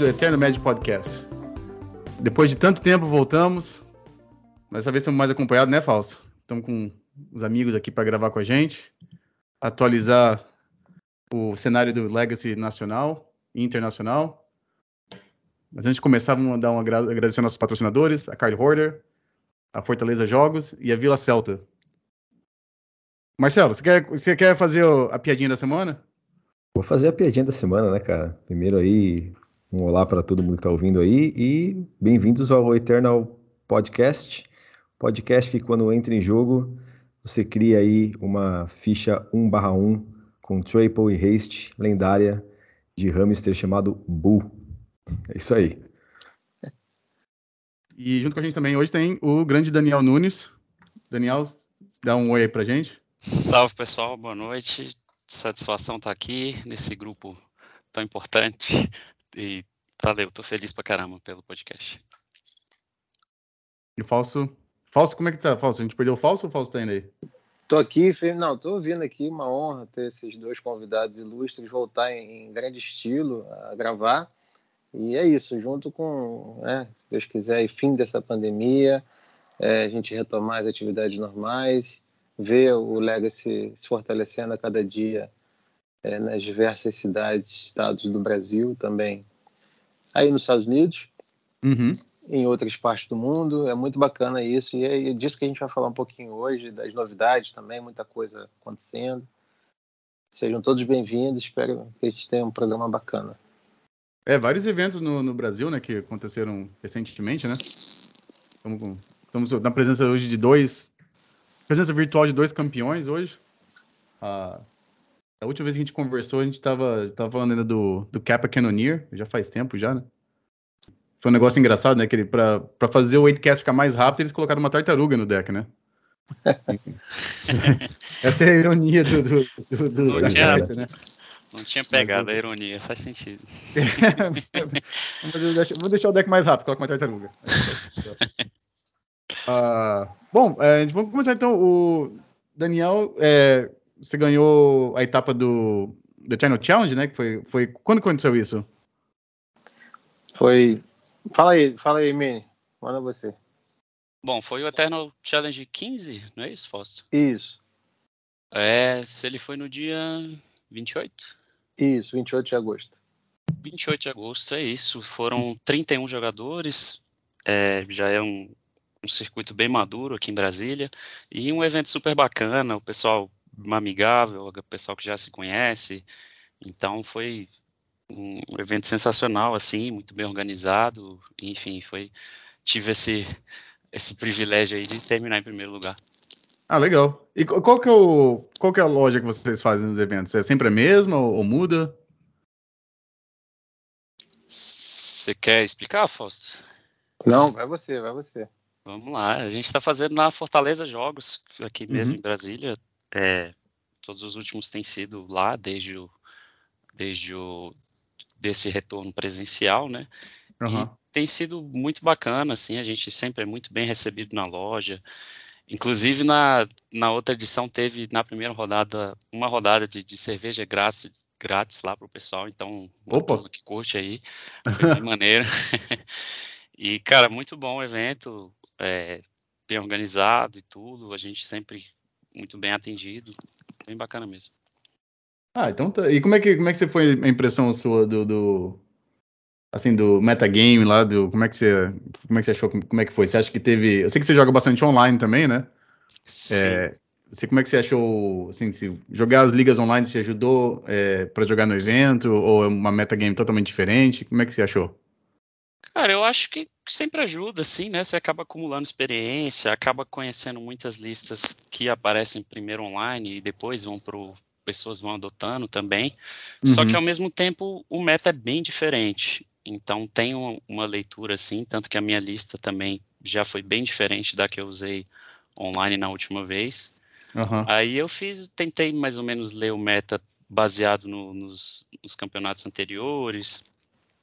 do Eterno Médio Podcast. Depois de tanto tempo, voltamos. Dessa vez estamos mais acompanhados, né, Fausto? Estamos com os amigos aqui para gravar com a gente, atualizar o cenário do Legacy nacional e internacional. Mas antes de começar, vamos dar um agradecer aos nossos patrocinadores, a Card Hoarder, a Fortaleza Jogos e a Vila Celta. Marcelo, você quer, você quer fazer a piadinha da semana? Vou fazer a piadinha da semana, né, cara? Primeiro aí, um olá para todo mundo que está ouvindo aí e bem-vindos ao Eternal Podcast. Podcast que quando entra em jogo, você cria aí uma ficha 1/1 com triple e haste lendária de hamster chamado Bull. É isso aí. E junto com a gente também hoje tem o grande Daniel Nunes. Daniel, dá um oi aí pra gente. Salve pessoal, boa noite satisfação estar tá aqui nesse grupo tão importante. E valeu, tô feliz pra caramba pelo podcast. E o Falso? Falso, como é que tá, Falso? A gente perdeu o Falso ou o Falso tá indo aí? Tô aqui, não, tô ouvindo aqui, uma honra ter esses dois convidados ilustres voltar em, em grande estilo a gravar. E é isso, junto com, né, se Deus quiser, fim dessa pandemia, é, a gente retomar as atividades normais, ver o Legacy se fortalecendo a cada dia é, nas diversas cidades, estados do Brasil também. Aí nos Estados Unidos, uhum. em outras partes do mundo, é muito bacana isso. E é disso que a gente vai falar um pouquinho hoje, das novidades também, muita coisa acontecendo. Sejam todos bem-vindos, espero que a gente tenha um programa bacana. É, vários eventos no, no Brasil, né, que aconteceram recentemente, né? Estamos, estamos na presença hoje de dois presença virtual de dois campeões hoje. A última vez que a gente conversou, a gente tava, tava falando ainda do, do Kappa Cannoneer, já faz tempo já, né? Foi um negócio engraçado, né? Que ele, pra, pra fazer o 8cast ficar mais rápido, eles colocaram uma tartaruga no deck, né? Essa é a ironia do, do, do, do não, tinha, né? não tinha pegado a ironia, faz sentido. Vou deixar o deck mais rápido, coloca uma tartaruga. Uh, bom, é, vamos começar então. O Daniel, é, você ganhou a etapa do, Eternal Challenge, né? Que foi, foi quando aconteceu isso? Foi. Fala aí, fala aí, Mini. Manda você. Bom, foi o Eternal Challenge 15, não é isso, Fausto? Isso. É, se ele foi no dia 28? Isso, 28 de agosto. 28 de agosto, é isso. Foram 31 jogadores. É, já é um, um circuito bem maduro aqui em Brasília e um evento super bacana, o pessoal amigável, o pessoal que já se conhece. Então foi um evento sensacional assim, muito bem organizado, enfim, foi tive esse esse privilégio aí de terminar em primeiro lugar. Ah, legal. E qual que é o qual que é a loja que vocês fazem nos eventos? É sempre a mesma ou, ou muda? Você quer explicar, Fausto? Não, vai você, vai você. Vamos lá, a gente está fazendo na Fortaleza Jogos, aqui mesmo uhum. em Brasília. É, todos os últimos têm sido lá, desde o, desde o desse retorno presencial, né? Uhum. E tem sido muito bacana, assim, a gente sempre é muito bem recebido na loja. Inclusive, na, na outra edição, teve, na primeira rodada, uma rodada de, de cerveja grátis, grátis lá para o pessoal, então, Opa. que curte aí, foi bem maneiro. e, cara, muito bom o evento, é, bem organizado e tudo, a gente sempre muito bem atendido, bem bacana mesmo. Ah, então tá. E como é que, como é que você foi a impressão sua do, do assim, do metagame lá, do, como é que você, como é que você achou, como é que foi? Você acha que teve, eu sei que você joga bastante online também, né? Sim. É, você, como é que você achou, assim, se jogar as ligas online te ajudou é, para jogar no evento, ou é uma metagame totalmente diferente? Como é que você achou? Cara, eu acho que sempre ajuda, assim, né? Você acaba acumulando experiência, acaba conhecendo muitas listas que aparecem primeiro online e depois vão pro pessoas vão adotando também. Uhum. Só que uhum. ao mesmo tempo o meta é bem diferente. Então tem uma leitura assim, tanto que a minha lista também já foi bem diferente da que eu usei online na última vez. Uhum. Aí eu fiz, tentei mais ou menos ler o meta baseado no, nos, nos campeonatos anteriores,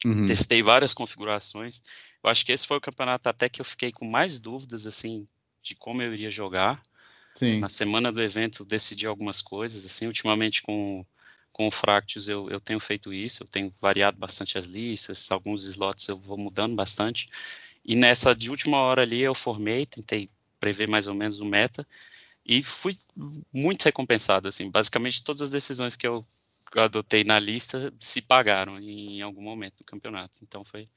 Uhum. Testei várias configurações. Eu acho que esse foi o campeonato até que eu fiquei com mais dúvidas, assim, de como eu iria jogar. Sim. Na semana do evento decidi algumas coisas, assim, ultimamente com, com o Fractus eu, eu tenho feito isso, eu tenho variado bastante as listas, alguns slots eu vou mudando bastante. E nessa de última hora ali eu formei, tentei prever mais ou menos o meta e fui muito recompensado, assim, basicamente todas as decisões que eu adotei na lista se pagaram em algum momento do campeonato, então foi,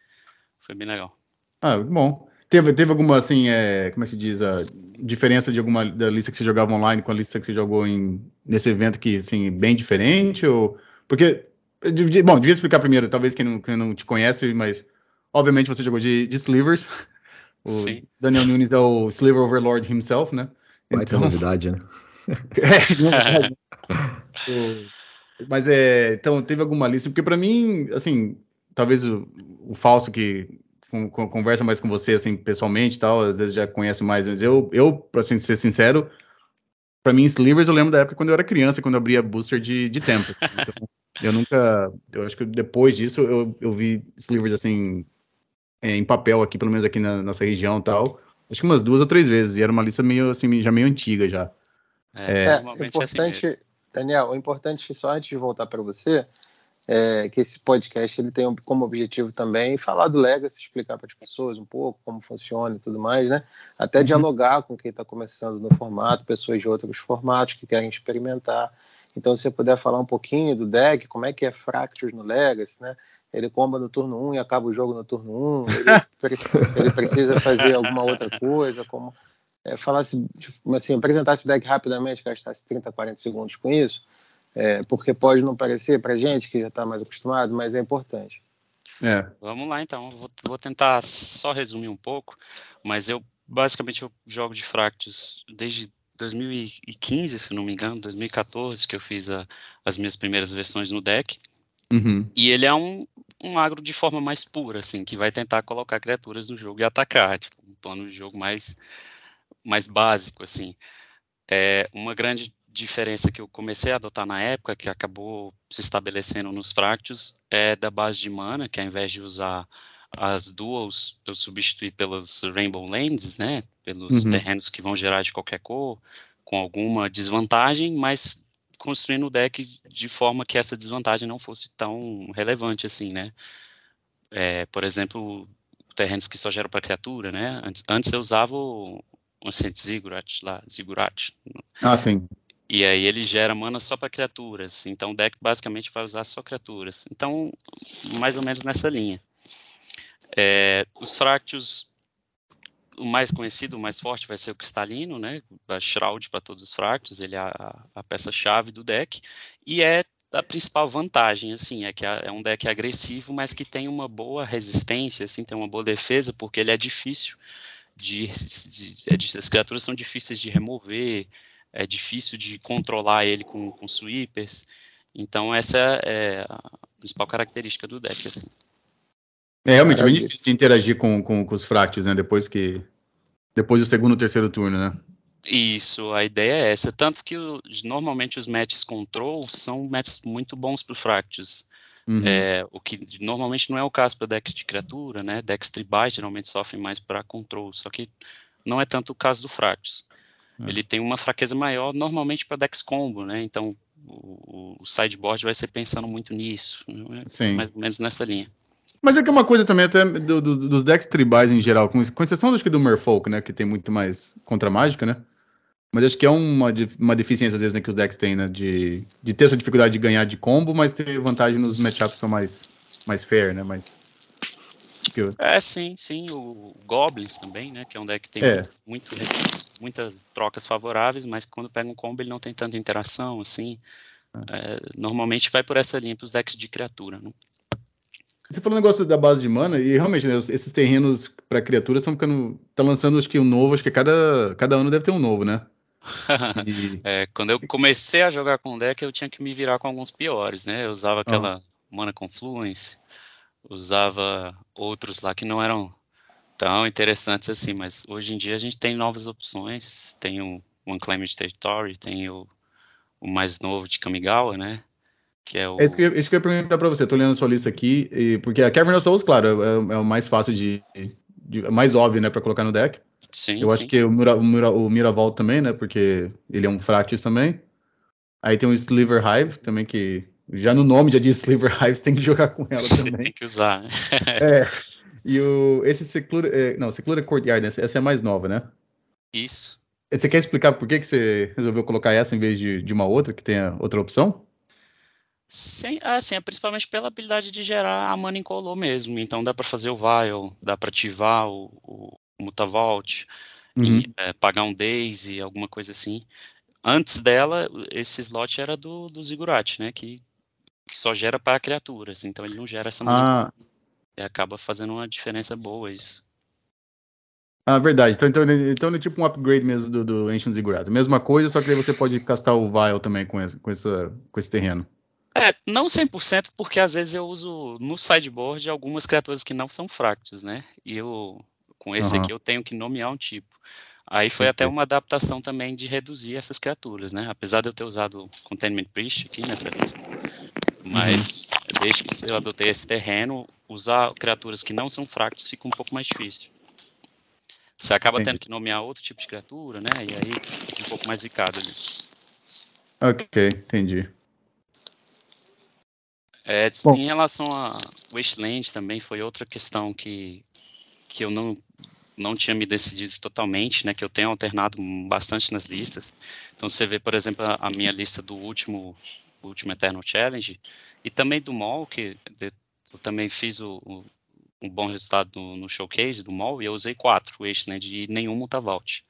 foi bem legal. Ah, bom. Teve, teve alguma, assim, é, como é que se diz, a diferença de alguma da lista que você jogava online com a lista que você jogou em, nesse evento que, assim, bem diferente, ou... Porque, bom, devia explicar primeiro, talvez quem não, quem não te conhece, mas, obviamente, você jogou de, de Slivers, o Sim. Daniel Nunes é o Sliver Overlord himself, né? Vai então... ter novidade, né? é, mas é, então teve alguma lista, porque para mim, assim, talvez o, o falso que com, com, conversa mais com você, assim, pessoalmente tal, às vezes já conhece mais, mas eu, eu para assim, ser sincero, para mim, Slivers eu lembro da época quando eu era criança, quando eu abria booster de, de tempo. Então, eu nunca, eu acho que depois disso eu, eu vi Slivers, assim, é, em papel aqui, pelo menos aqui na nossa região tal, acho que umas duas ou três vezes, e era uma lista meio, assim, já meio antiga já. É, é, é importante, assim Daniel, o importante, só antes de voltar para você, é, que esse podcast ele tem como objetivo também falar do Legacy, explicar para as pessoas um pouco como funciona e tudo mais, né? Até uhum. dialogar com quem está começando no formato, pessoas de outros formatos que querem experimentar. Então, se você puder falar um pouquinho do deck, como é que é Fractures no Legacy, né? Ele comba no turno 1 e acaba o jogo no turno 1, ele, ele precisa fazer alguma outra coisa, como é, falasse, assim, apresentasse o deck rapidamente, gastasse 30, 40 segundos com isso, é, porque pode não parecer para gente que já está mais acostumado, mas é importante. É. Vamos lá então, vou, vou, tentar só resumir um pouco, mas eu basicamente eu jogo de Fractus desde 2015, se não me engano, 2014, que eu fiz a, as minhas primeiras versões no deck. Uhum. E ele é um, um agro de forma mais pura, assim, que vai tentar colocar criaturas no jogo e atacar, tipo, um plano de jogo mais, mais básico, assim. É uma grande diferença que eu comecei a adotar na época, que acabou se estabelecendo nos Fractus, é da base de mana, que ao invés de usar as duals, eu substituí pelos Rainbow Lands, né, pelos uhum. terrenos que vão gerar de qualquer cor, com alguma desvantagem, mas construindo o deck de forma que essa desvantagem não fosse tão relevante assim, né. É, por exemplo, terrenos que só geram para criatura, né, antes, antes eu usava o, o Ziggurat lá, Ziggurat. Ah, sim. E aí ele gera mana só para criaturas. Então o deck basicamente vai usar só criaturas. Então, mais ou menos nessa linha. É, os Fractus, o mais conhecido, o mais forte vai ser o Cristalino, né? A Shroud para todos os Fractus, ele é a, a peça-chave do deck. E é a principal vantagem, assim, é que é um deck agressivo, mas que tem uma boa resistência, assim, tem uma boa defesa, porque ele é difícil de, de, de as criaturas são difíceis de remover, é difícil de controlar ele com, com sweepers. Então essa é a principal característica do deck, assim. É realmente bem difícil de interagir com, com, com os fractos, né? Depois que. Depois do segundo ou terceiro turno, né? Isso, a ideia é essa. Tanto que o, normalmente os matches control são matches muito bons para fractos. Uhum. É, o que normalmente não é o caso para decks de criatura, né? Decks tribais geralmente sofrem mais para control, só que não é tanto o caso do fractos. É. Ele tem uma fraqueza maior normalmente para Dex Combo, né? Então o, o, sideboard vai ser pensando muito nisso, né? Sim. mais ou menos nessa linha. Mas é que é uma coisa também até do, do, dos decks tribais em geral, com, com exceção acho que do Merfolk, né? Que tem muito mais contra mágica, né? Mas acho que é uma, uma deficiência às vezes né, que os decks têm, né? De, de ter essa dificuldade de ganhar de combo, mas ter vantagem nos matchups são mais, mais fair, né? Mais, é, sim, sim. O Goblins também, né? Que é um deck que tem é. muito, muito, muitas trocas favoráveis, mas quando pega um combo ele não tem tanta interação, assim. É. É, normalmente vai por essa linha para os decks de criatura, né? Você falou um negócio da base de mana, e realmente, né, esses terrenos para criaturas estão ficando. tá lançando acho que um novo, acho que cada, cada ano deve ter um novo, né? E... é, quando eu comecei a jogar com deck, eu tinha que me virar com alguns piores, né? Eu usava aquela ah. Mana Confluence, usava outros lá que não eram tão interessantes assim, mas hoje em dia a gente tem novas opções, tem o Unclaimed Territory, tem o, o mais novo de Kamigawa, né? Que é, o... é isso, que eu, isso que eu ia perguntar para você, tô lendo a sua lista aqui, e, porque a Cavern of Souls, claro, é, é, o mais fácil de, de mais óbvio, né, para colocar no deck. Sim, Eu sim. acho que o, Mira, o, Mira, o Miraval também, né, porque ele é um Fractus também. Aí tem o Sliver Hive também, que Já no nome já diz Sliver Hives, tem que jogar com ela também. tem que usar, né? é. E o, esse Seclura, é, não, Seclura Courtyard, essa é a mais nova, né? Isso. Você quer explicar por que, que você resolveu colocar essa em vez de, de uma outra, que tenha outra opção? Sim, assim, é principalmente pela habilidade de gerar a mana incolor mesmo. Então dá para fazer o Vial, dá para ativar o, o Mutavault, uhum. e, é, pagar um Daisy, alguma coisa assim. Antes dela, esse slot era do, do Ziggurat, né? Que, que só gera para criaturas, então ele não gera essa mana. Ah. E acaba fazendo uma diferença boa isso. Ah, verdade. Então, então, então ele é tipo um upgrade mesmo do, do Ancient Ziggurat. Mesma coisa, só que aí você pode castar o Vial também com esse, com essa, com esse terreno. É, não 100%, porque às vezes eu uso no sideboard algumas criaturas que não são fractos, né? E eu, com esse uhum. aqui, eu tenho que nomear um tipo. Aí foi até uma adaptação também de reduzir essas criaturas, né? Apesar de eu ter usado Containment Priest aqui nessa lista. Mas uhum. desde que eu adotei esse terreno, usar criaturas que não são fractos fica um pouco mais difícil. Você acaba Entendi. tendo que nomear outro tipo de criatura, né? E aí fica um pouco mais zicado ali. Ok, entendi. É, em relação a Wasteland também foi outra questão que, que eu não, não tinha me decidido totalmente, né? Que eu tenho alternado bastante nas listas. Então você vê, por exemplo, a, a minha lista do último, último Eternal Challenge e também do Mall, que eu também fiz o, o um bom resultado no, no, showcase do Mall e eu usei quatro Wasteland e nenhum Mutavault.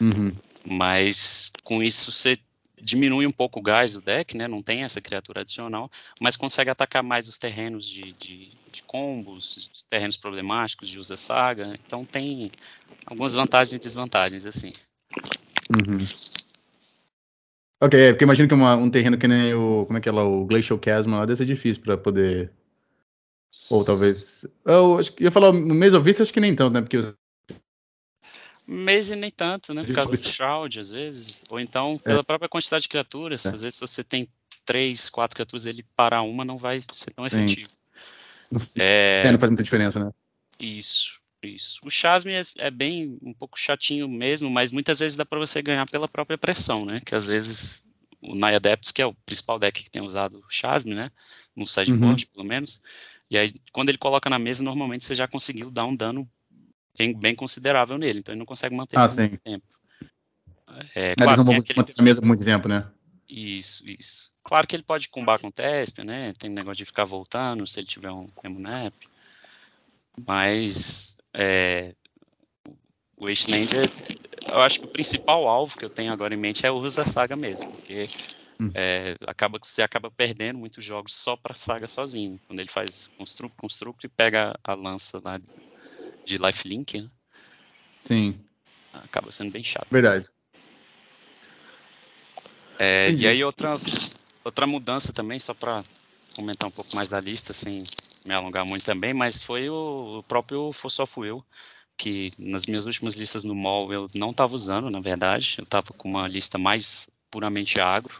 Uhum. Mas com isso você diminui um pouco o gás do deck, né? Não tem essa criatura adicional, mas consegue atacar mais os terrenos de, de, de combos, os terrenos problemáticos de usa saga. Então tem algumas vantagens e desvantagens, assim. Uhum. Ok, é, porque imagino que uma, um terreno que nem o. Como é que é lá? O Glacial Chasm lá deve ser difícil para poder. Ou talvez. Eu acho que ia falar o Mesovita, acho que nem tanto, né? Porque e nem tanto, né? Por causa do shroud, às vezes. Ou então, é. pela é. própria quantidade de criaturas. É. Às vezes, se você tem três, quatro criaturas, ele parar uma não vai ser tão Sim. efetivo. É... é... não faz muita diferença, né? Isso, isso. O Chasme é, é, bem, um pouco chatinho mesmo, mas muitas vezes dá para você ganhar pela própria pressão, né? Que às vezes o Naya Adepts, que é o principal deck que tem usado o Chasme, né? No sideboard, uhum. pelo menos. E aí, quando ele coloca na mesa, normalmente você já conseguiu dar um dano bem, bem considerável nele, então ele não consegue manter ah, muito tempo. É, claro, eles não vão aquele... manter a mesa por muito tempo, né? Isso, isso. Claro que ele pode combar com o Tespia, né? Tem negócio de ficar voltando se ele tiver um Emunap. Mas é, o Wasteland, eu acho que o principal alvo que eu tenho agora em mente é o uso da saga mesmo, porque hum. é, acaba, você acaba perdendo muitos jogos só para saga sozinho. Quando ele faz construto, construto e pega a lança lá de lifelink, né? Sim. Acaba sendo bem chato. Verdade. É, e aí outra, outra mudança também, só para comentar um pouco mais da lista, sem me alongar muito também, mas foi o, próprio Fuel, que nas minhas últimas listas no mall eu não estava usando, na verdade, eu estava com uma lista mais puramente agro.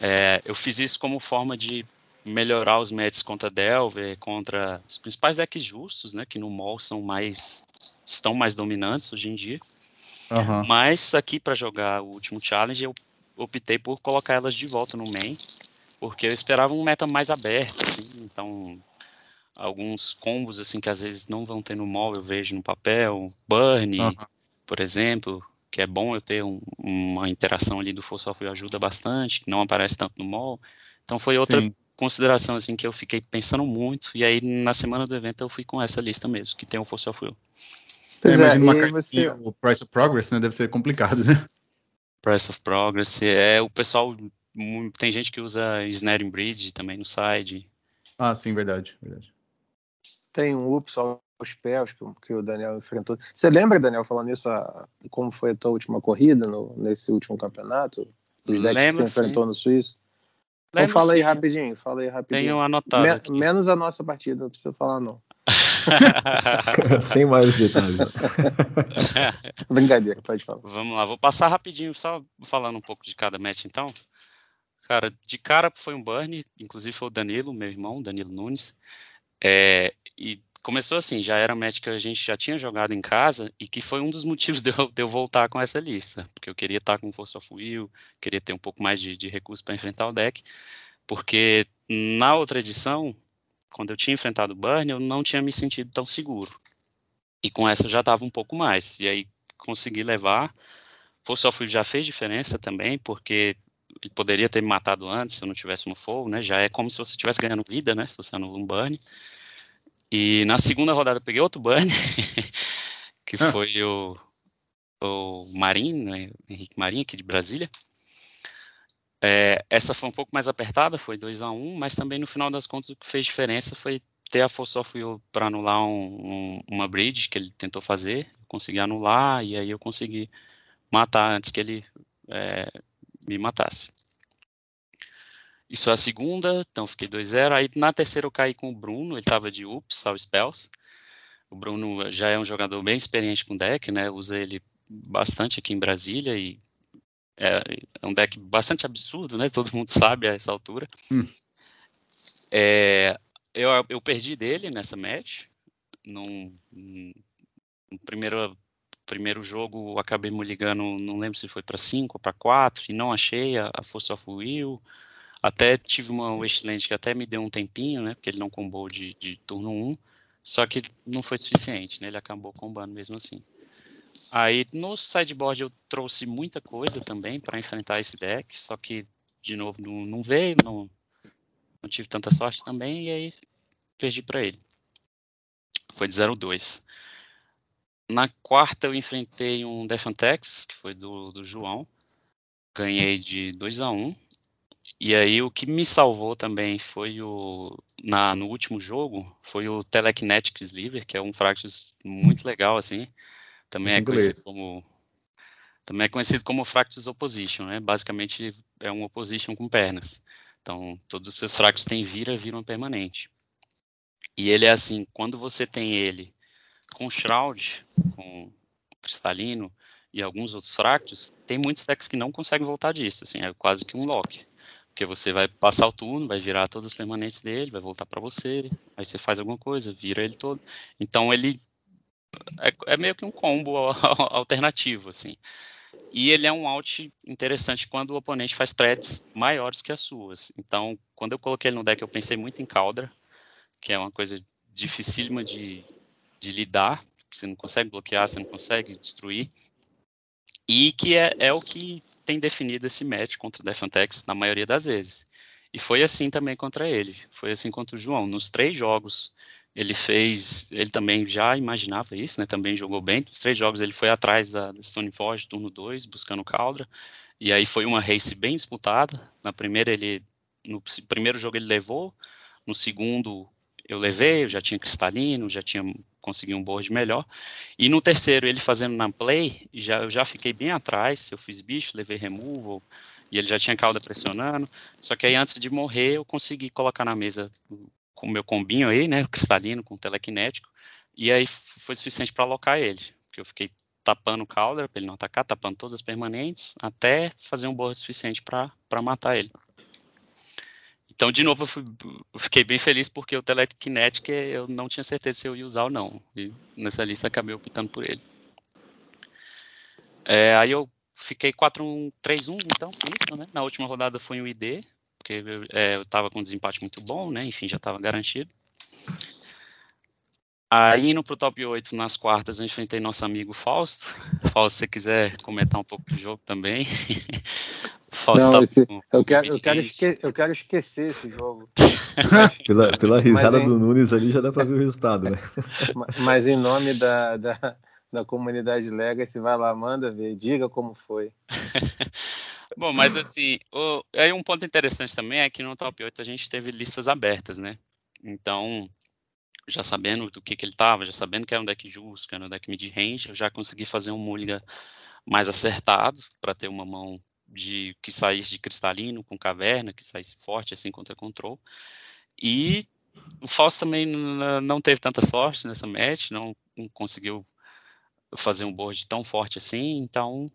É, eu fiz isso como forma de melhorar os matches contra Delver, contra os principais decks justos, né, que no mall são mais estão mais dominantes hoje em dia. Uhum. Mas aqui para jogar o último challenge eu optei por colocar elas de volta no main, porque eu esperava um meta mais aberto, assim, então alguns combos assim que às vezes não vão ter no mall eu vejo no papel, burn, uhum. por exemplo, que é bom eu ter um, uma interação ali do Force of ajuda bastante, que não aparece tanto no mall. Então foi outra Sim consideração assim que eu fiquei pensando muito e aí na semana do evento eu fui com essa lista mesmo que tem o Fossil Fuel. Pois é, uma você... o Price of Progress, né, deve ser complicado, né? Price of Progress é o pessoal tem gente que usa Snaring Bridge também no side. Ah, sim, verdade, verdade. Tem um ups aos pés que, que o Daniel enfrentou. Você lembra, Daniel, falando isso, a, como foi a tua última corrida no, nesse último campeonato? Os decks que você enfrentou no Suíço? Então fala aí rapidinho, fala aí rapidinho. Tenho anotado Me aqui. Menos a nossa partida, não precisa falar não. Sem mais detalhes. Brincadeira, pode falar. Vamos lá, vou passar rapidinho, só falando um pouco de cada match então. Cara, de cara foi um burn, inclusive foi o Danilo, meu irmão, Danilo Nunes. É, e começou assim, já era match que a gente já tinha jogado em casa e que foi um dos motivos de eu, de eu voltar com essa lista, porque eu queria estar com Force of Will, queria ter um pouco mais de, de recurso para enfrentar o deck. Porque na outra edição, quando eu tinha enfrentado o Burn, eu não tinha me sentido tão seguro. E com essa eu já estava um pouco mais. E aí consegui levar. Force of já fez diferença também, porque ele poderia ter me matado antes se eu não tivesse no fogo, né? Já é como se você estivesse ganhando vida, né? Se você anula um burn. E na segunda rodada eu peguei outro burn, que ah. foi o, o Marim, né? Henrique Marim, aqui de Brasília. É, essa foi um pouco mais apertada, foi 2 a 1 um, mas também no final das contas o que fez diferença foi ter a Force of Will para anular um, um, uma bridge que ele tentou fazer, consegui anular e aí eu consegui matar antes que ele é, me matasse. Isso é a segunda, então fiquei 2-0. Aí na terceira eu caí com o Bruno, ele estava de UPS, ao Spells. O Bruno já é um jogador bem experiente com deck, né? Usa ele bastante aqui em Brasília e é, é um deck bastante absurdo, né? Todo mundo sabe a essa altura. Hum. É, eu, eu perdi dele nessa match. Num, no primeiro, primeiro jogo acabei me ligando, não lembro se foi para 5 ou para 4, e não achei a, a Force of Will. Até tive uma Westland que até me deu um tempinho, né? Porque ele não combou de, de turno 1. Só que não foi suficiente, né? Ele acabou combando mesmo assim. Aí no sideboard eu trouxe muita coisa também para enfrentar esse deck, só que de novo não, não veio, não, não tive tanta sorte também, e aí perdi para ele. Foi de 0-2. Na quarta eu enfrentei um Defantex, que foi do, do João. Ganhei de 2 a 1 E aí o que me salvou também foi o. Na, no último jogo, foi o Telekinetic Sliver, que é um Fractus muito legal, assim. Também é conhecido como. Também é conhecido como Fractus Opposition, né? Basicamente é um Opposition com pernas. Então, todos os seus Fractus têm vira, viram permanente. E ele é assim, quando você tem ele com Shroud, com Cristalino e alguns outros fractos, tem muitos decks que não conseguem voltar disso, assim, é quase que um lock. Porque você vai passar o turno, vai virar todas as permanentes dele, vai voltar para você, aí você faz alguma coisa, vira ele todo. Então ele é, é meio que um combo alternativo, assim. E ele é um out interessante quando o oponente faz threads maiores que as suas. Então, quando eu coloquei ele no deck, eu pensei muito em Caldra, que é uma coisa dificílima de, de lidar, você não consegue bloquear, você não consegue destruir, e que é, é o que tem definido esse match contra o Defantex na maioria das vezes. E foi assim também contra ele, foi assim contra o João. Nos três jogos ele fez, ele também já imaginava isso, né? Também jogou bem. Nos três jogos ele foi atrás da, Stoneforge, turno 2, buscando Caldra. E aí foi uma race bem disputada. Na primeira ele no primeiro jogo ele levou, no segundo eu levei, eu já tinha cristalino, já tinha conseguido um board melhor. E no terceiro, ele fazendo na play, já, eu já fiquei bem atrás, eu fiz bicho, levei removal, e ele já tinha cauda pressionando. Só que aí antes de morrer, eu consegui colocar na mesa com o meu combinho aí, né, cristalino com telequinético, e aí foi suficiente para alocar ele, porque eu fiquei tapando o Calder para ele não atacar, tapando todas as permanentes, até fazer um board suficiente para matar ele. Então, de novo, eu, fui, fiquei bem feliz porque o Telekinetic eu não tinha certeza se eu ia usar ou não. E nessa lista acabei optando por ele. É, aí eu fiquei 4-1-3-1, então, com isso, né? Na última rodada foi um ID, porque é, eu estava com um desempate muito bom, né? Enfim, já estava garantido. Aí, indo para o top 8, nas quartas, eu enfrentei nosso amigo Fausto. Fausto, se você quiser comentar um pouco do jogo também. Não, esse, eu, quero, eu, quero esque, eu quero esquecer esse jogo. pela, pela risada em, do Nunes ali já dá para ver o resultado, né? Mas em nome da, da, da comunidade Legacy, vai lá, manda ver, diga como foi. Bom, mas assim, o, aí um ponto interessante também é que no top 8 a gente teve listas abertas, né? Então, já sabendo do que, que ele estava, já sabendo que era um deck justo, que era um deck mid-range, eu já consegui fazer um Mulligan mais acertado para ter uma mão de que saísse de cristalino com caverna, que saísse forte assim contra control. E o Fausto também não teve tanta sorte nessa match, não, não conseguiu fazer um board tão forte assim, então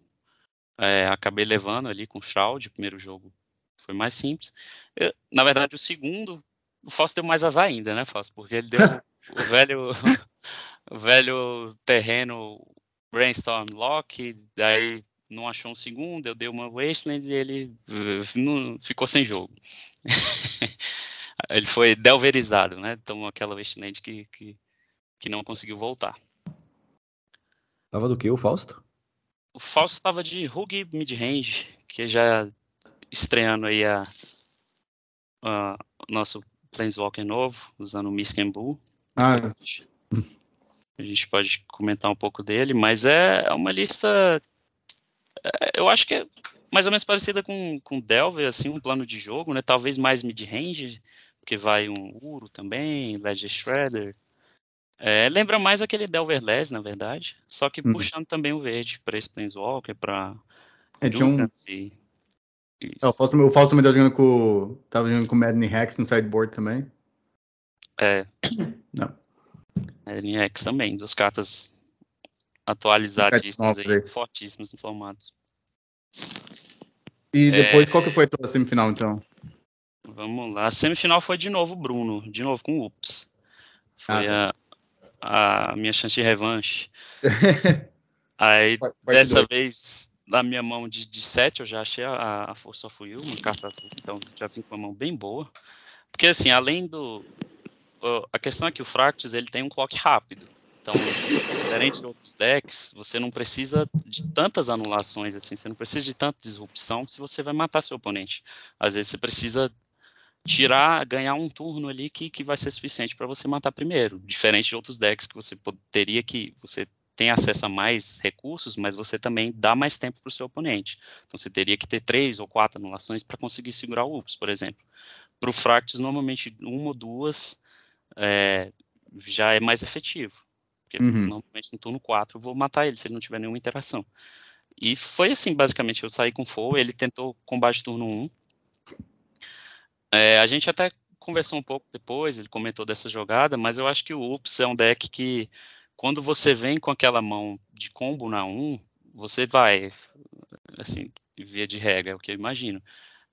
é, acabei levando ali com o Shroud, o primeiro jogo foi mais simples. Eu, na verdade, o segundo, o Fausto deu mais azar ainda, né, Fausto? Porque ele deu o velho, o velho terreno Brainstorm Lock, daí não achou um segundo, eu dei uma Wasteland e ele uh, não, ficou sem jogo. ele foi delverizado, né? Tomou aquela Wasteland que, que, que não conseguiu voltar. Tava do que o Fausto? O Fausto tava de Hug Midrange, que já estreando aí a, a nosso Planeswalker novo, usando o Misken Bull. Ah. A gente pode comentar um pouco dele, mas é uma lista. É, eu acho que é mais ou menos parecida com, com Delver, assim, um plano de jogo, né? Talvez mais mid-range, porque vai um Uro também, Ledger Shredder. É, lembra mais aquele Delverless, na verdade, só que uhum. puxando também o verde para esse Planeswalker, para é, tinha um... e... É, o Fausto, o Fausto também tá jogando com. Tava jogando com Madden Rex no sideboard também. É. Não. Madden Rex também, duas cartas atualizadíssimas aí, fortíssimas no formato. E depois, é... qual que foi a tua semifinal, então? Vamos lá. A semifinal foi de novo Bruno, de novo com Ups. Foi ah, a, a minha chance de revanche. Aí, dessa dois. vez, na minha mão de, de 7, eu já achei a, a Força of Will, uma carta então já vim com uma mão bem boa. Porque, assim, além do... A questão é que o Fractus, ele tem um clock rápido. Então, diferente de outros decks, você não precisa de tantas anulações, assim, você não precisa de tanta disrupção se você vai matar seu oponente. Às vezes você precisa tirar, ganhar um turno ali que, que vai ser suficiente para você matar primeiro. Diferente de outros decks que você teria que. Você tem acesso a mais recursos, mas você também dá mais tempo para o seu oponente. Então você teria que ter três ou quatro anulações para conseguir segurar o Ups, por exemplo. Para o Fractus, normalmente uma ou duas é, já é mais efetivo. Porque uhum. normalmente no turno 4 eu vou matar ele se ele não tiver nenhuma interação. E foi assim, basicamente, eu saí com Foe, ele tentou combate turno 1, é, a gente até conversou um pouco depois, ele comentou dessa jogada, mas eu acho que o Ups é um deck que, quando você vem com aquela mão de combo na 1, você vai, assim, via de regra, é o que eu imagino.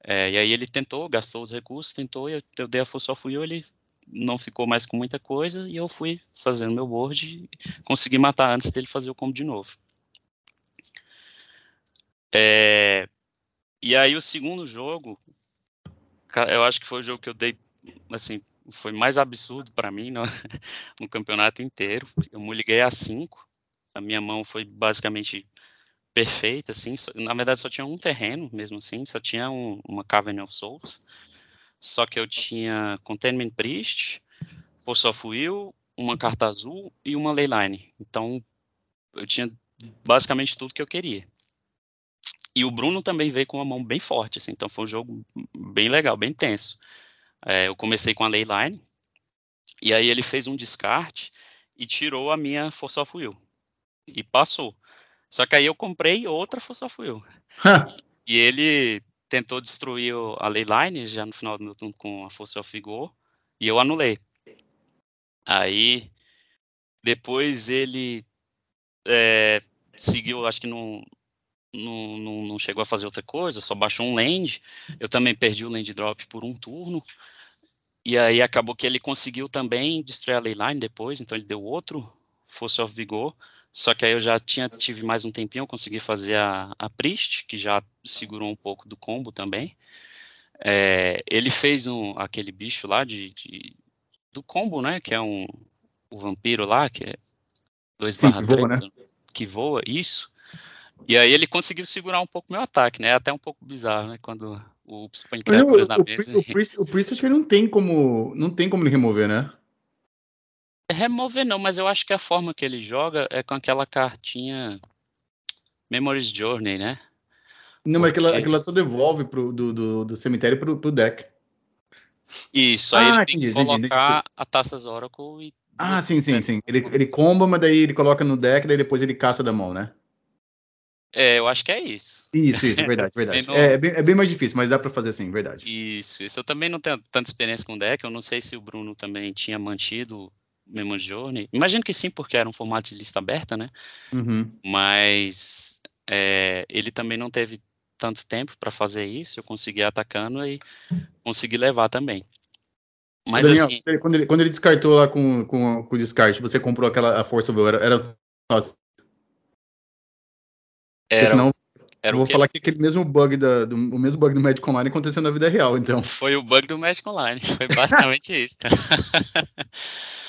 É, e aí ele tentou, gastou os recursos, tentou, eu, eu dei a força fui eu, ele não ficou mais com muita coisa, e eu fui fazendo meu board e consegui matar antes dele fazer o combo de novo. É, e aí o segundo jogo, eu acho que foi o jogo que eu dei, assim, foi mais absurdo para mim no, no, campeonato inteiro. Eu me liguei a 5, a minha mão foi basicamente perfeita, assim, só, na verdade só tinha um terreno, mesmo assim, só tinha um, uma Cavern of Souls, só que eu tinha Containment Priest, Force of Will, uma carta azul e uma Leyline. Então, eu tinha basicamente tudo que eu queria. E o Bruno também veio com uma mão bem forte, assim, então foi um jogo bem legal, bem tenso. É, eu comecei com a Leyline, e aí ele fez um descarte e tirou a minha Force of Will. E passou. Só que aí eu comprei outra Force of Will. e ele tentou destruir a Leyline já no final do turno com a Force of Vigor, e eu anulei. Aí, depois ele é, seguiu, acho que não, não, não, não, chegou a fazer outra coisa, só baixou um land. Eu também perdi o land drop por um turno. E aí acabou que ele conseguiu também destruir a Leyline depois, então ele deu outro Force of Vigor. Só que aí eu já tinha, tive mais um tempinho, eu consegui fazer a, a Priest, que já segurou um pouco do combo também. É, ele fez um, aquele bicho lá de, de, do combo, né? Que é um o vampiro lá, que é 2 barra 3, né? que voa, isso. E aí ele conseguiu segurar um pouco meu ataque, né? É até um pouco bizarro, né? Quando o criaturas na mesa. O, Priest, o Priest acho que não tem como. Não tem como ele remover, né? Remover não, mas eu acho que a forma que ele joga é com aquela cartinha Memories Journey, né? Não, Porque... mas aquela, aquela só devolve pro, do, do, do cemitério pro, pro deck. Isso, aí ah, ele tem que colocar entendi. a Taças Oracle e. Ah, sim, sim, sim. Ele, ele comba, mas daí ele coloca no deck, daí depois ele caça da mão, né? É, eu acho que é isso. Isso, isso, verdade, verdade. é, é, bem, é, bem, mais difícil, mas dá para fazer assim, verdade. Isso, isso. Eu também não tenho tanta experiência com deck, eu não sei se o Bruno também tinha mantido Memo Journey. Imagino que sim, porque era um formato de lista aberta, né? Uhum. Mas é, ele também não teve tanto tempo para fazer isso, eu consegui atacando e consegui levar também. Mas Daniel, assim. Quando ele, quando ele descartou lá com, com, com o descarte, você comprou aquela a força era, era era, senão... Era eu vou falar que aquele mesmo bug da, do, o mesmo bug do Magic Online aconteceu na vida real, então. Foi o bug do Magic Online, foi basicamente isso, cara.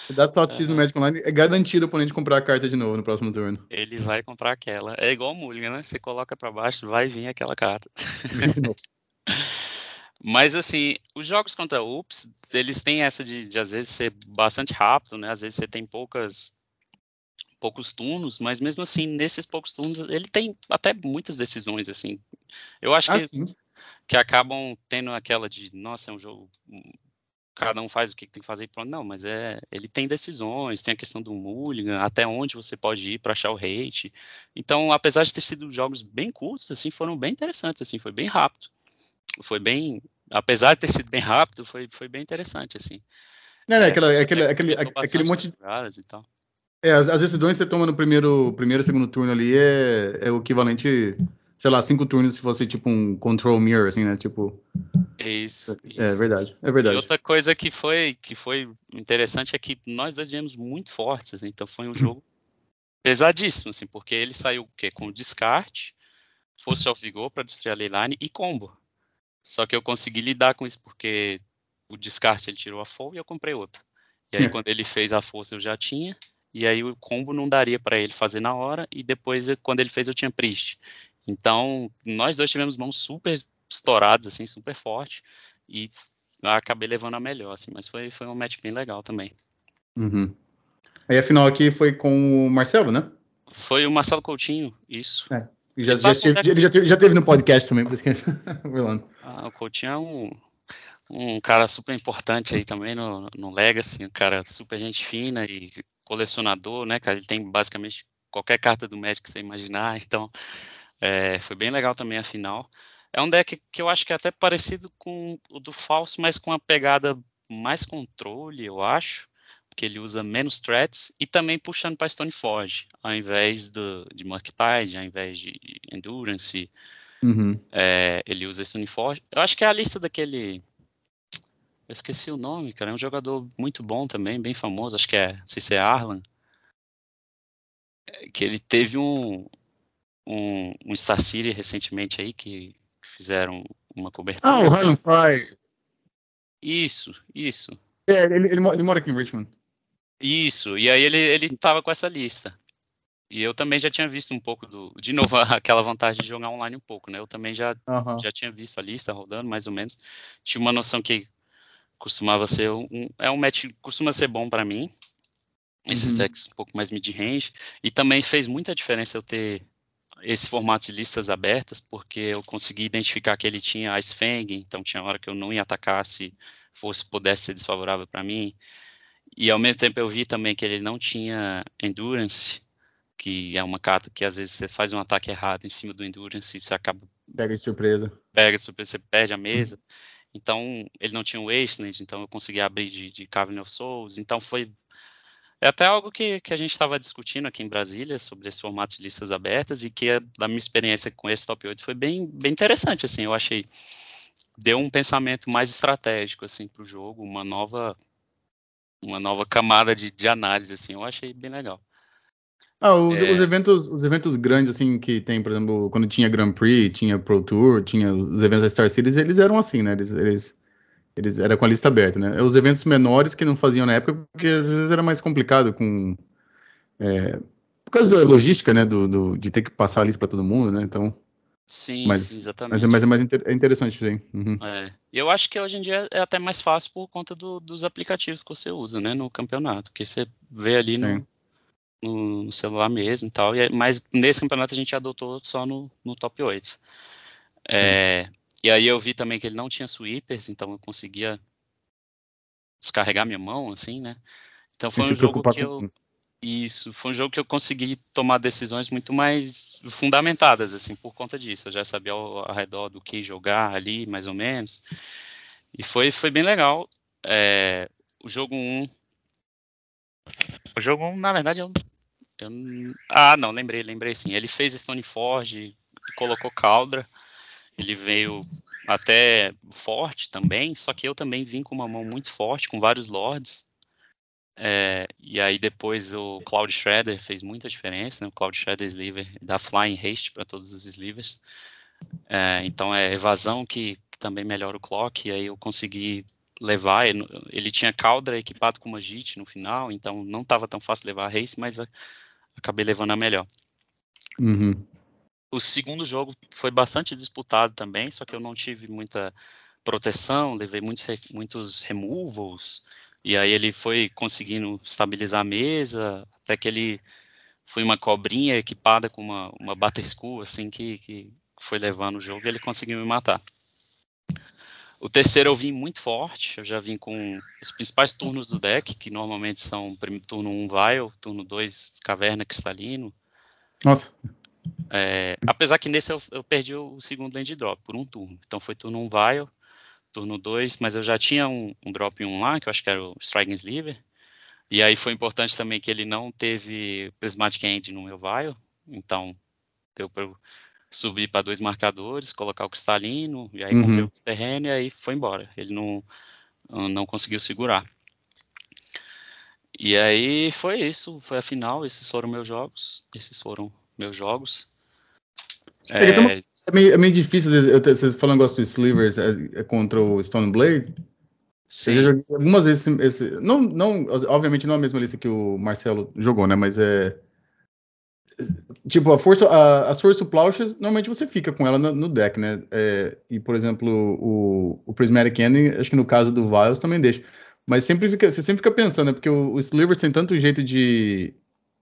Dá tosse no Magic Online, é garantido o oponente comprar a carta de novo no próximo turno. Ele vai comprar aquela. É igual o Mulligan, né? Você coloca para baixo, vai vir aquela carta. Mas assim, os jogos contra UPS, eles têm essa de, de às vezes ser bastante rápido, né? Às vezes você tem poucas poucos turnos, mas mesmo assim, nesses poucos turnos, ele tem até muitas decisões, assim. Eu acho ah, que, que acabam tendo aquela de, nossa, é um jogo, cada um faz o que tem que fazer e pronto. Não, mas é, ele tem decisões, tem a questão do mulligan, até onde você pode ir para achar o rate. Então, apesar de ter sido jogos bem curtos, assim, foram bem interessantes, assim, foi bem rápido. Foi bem, apesar de ter sido bem rápido, foi, foi bem interessante, assim. Não, não, é, aquela, aquele, aquele, aquele monte de... E tal. É, as, as, decisões que você toma no primeiro, primeiro e segundo turno ali é, é o equivalente, sei lá, cinco turnos se fosse tipo um control mirror, assim, né? Tipo. Isso. É, é verdade, é verdade. E outra coisa que foi, que foi interessante é que nós dois viemos muito fortes, assim, então foi um jogo pesadíssimo, assim, porque ele saiu o quê? com descarte, fosse ao vigor para destruir a leyline e combo. Só que eu consegui lidar com isso porque o descarte ele tirou a full e eu comprei outra. E aí, quando ele fez a força, eu já tinha e aí o combo não daria para ele fazer na hora, e depois, quando ele fez, eu tinha Priest. Então, nós dois tivemos mãos super estouradas, assim, super forte, e acabei levando a melhor, assim, mas foi, foi um match bem legal também. Uhum. Aí a final aqui foi com o Marcelo, né? Foi o Marcelo Coutinho, isso. É. Já, já, teve, ele já teve, já teve no podcast também, por isso que ah, o Coutinho é um, um cara super importante aí também no, no Legacy, um cara super gente fina e colecionador, né, cara? Ele tem basicamente qualquer carta do Magic que você imaginar, então é, foi bem legal também a final. É um deck que eu acho que é até parecido com o do Falso, mas com uma pegada mais controle, eu acho, porque ele usa menos threats e também puxando para Stoneforge, ao invés do, de Murktide, ao invés de Endurance, uhum. é, ele usa Stoneforge. Eu acho que é a lista daquele eu esqueci o nome, cara. É um jogador muito bom também, bem famoso. Acho que é, não sei se é Arlan. Que ele teve um, um, um Star City recentemente aí que fizeram uma cobertura. Ah, o Harlan Fry. Isso, isso. É, ele, ele, ele, mora aqui em Richmond. Isso, e aí ele, ele tava com essa lista. E eu também já tinha visto um pouco do. De novo, aquela vantagem de jogar online um pouco, né? Eu também já, já tinha visto a lista rodando, mais ou menos. Tinha uma noção que costumava ser um, é um match costuma ser bom para mim esses uhum. decks um pouco mais mid-range e também fez muita diferença eu ter esse formato de listas abertas porque eu consegui identificar que ele tinha Ice Fang, então tinha hora que eu não ia atacar se fosse pudesse ser desfavorável para mim e ao mesmo tempo eu vi também que ele não tinha Endurance que é uma carta que às vezes você faz um ataque errado em cima do Endurance e você acaba pega de surpresa pega de surpresa você perde a mesa uhum. Então, ele não tinha o Wasteland, então eu consegui abrir de, de Cavern of Souls. Então, foi. É até algo que, que a gente estava discutindo aqui em Brasília, sobre esse formato de listas abertas, e que, da minha experiência com esse top 8, foi bem, bem interessante. Assim, eu achei. Deu um pensamento mais estratégico assim, para o jogo, uma nova, uma nova camada de, de análise. Assim, eu achei bem legal. Ah, os, é... os, eventos, os eventos grandes, assim, que tem, por exemplo, quando tinha Grand Prix, tinha Pro Tour, tinha os eventos da Star Series, eles eram assim, né? Eles, eles, eles eram com a lista aberta, né? Os eventos menores que não faziam na época, porque às vezes era mais complicado com. É, por causa da logística, né? Do, do, de ter que passar a lista para todo mundo, né? Então. Sim, mas, sim, exatamente. Mas, mas é mais inter, é interessante, sim. Uhum. É. Eu acho que hoje em dia é até mais fácil por conta do, dos aplicativos que você usa, né? No campeonato, que você vê ali sim. no no, celular mesmo e tal. E, mas nesse campeonato a gente adotou só no, no top 8. É, e aí eu vi também que ele não tinha sweepers, então eu conseguia descarregar minha mão, assim, né? Então foi um jogo que eu. Isso, foi um jogo que eu consegui tomar decisões muito mais fundamentadas, assim, por conta disso. Eu já sabia ao, ao redor do que jogar ali, mais ou menos. E foi, foi bem legal. É, o jogo 1. O jogo 1, na verdade, eu eu, ah, não, lembrei, lembrei sim. Ele fez Stoneforge, colocou Caldra, ele veio até forte também, só que eu também vim com uma mão muito forte, com vários lords. É, e aí depois o Cloud Shredder fez muita diferença, né? O Cloud Shredder Sliver dá Flying Haste para todos os slivers. É, então é evasão que, que, também melhora o clock, e aí eu consegui levar, ele, ele tinha Caldra equipado com Magit no final, então não estava tão fácil levar a race, mas a, acabei levando a melhor. Uhum. O segundo jogo foi bastante disputado também, só que eu não tive muita proteção, levei muitos, muitos removals, e aí ele foi conseguindo estabilizar a mesa, até que ele foi uma cobrinha equipada com uma, uma baterscu, assim, que, que foi levando o jogo e ele conseguiu me matar. O terceiro eu vim muito forte, eu já vim com os principais turnos do deck, que normalmente são turno 1 um, Vile, turno 2 Caverna Cristalino. Nossa. É, apesar que nesse eu, eu, perdi o segundo land drop por um turno. Então foi turno 1 um Vile, turno 2, mas eu já tinha um, um drop 1 um lá, que eu acho que era o Striking Sliver. E aí foi importante também que ele não teve Prismatic End no meu Vile, então deu para subir para dois marcadores, colocar o cristalino, e aí uhum. o terreno e aí foi embora. Ele não, não conseguiu segurar. E aí foi isso, foi a final, esses foram meus jogos, esses foram meus jogos. É, é, é meio, é meio difícil, eu, você falando negócio do Slivers é, é contra o Stone Blade. Sim. Eu joguei algumas vezes esse, não, não, obviamente não é a mesma lista que o Marcelo jogou, né? Mas é tipo, a força, a, as forças plauchas, normalmente você fica com ela no, no deck, né? É, e, por exemplo, o, o Prismatic Ending, acho que no caso do Vials também deixa. Mas sempre fica, você sempre fica pensando, né? Porque o, o Sliver tem tanto jeito de,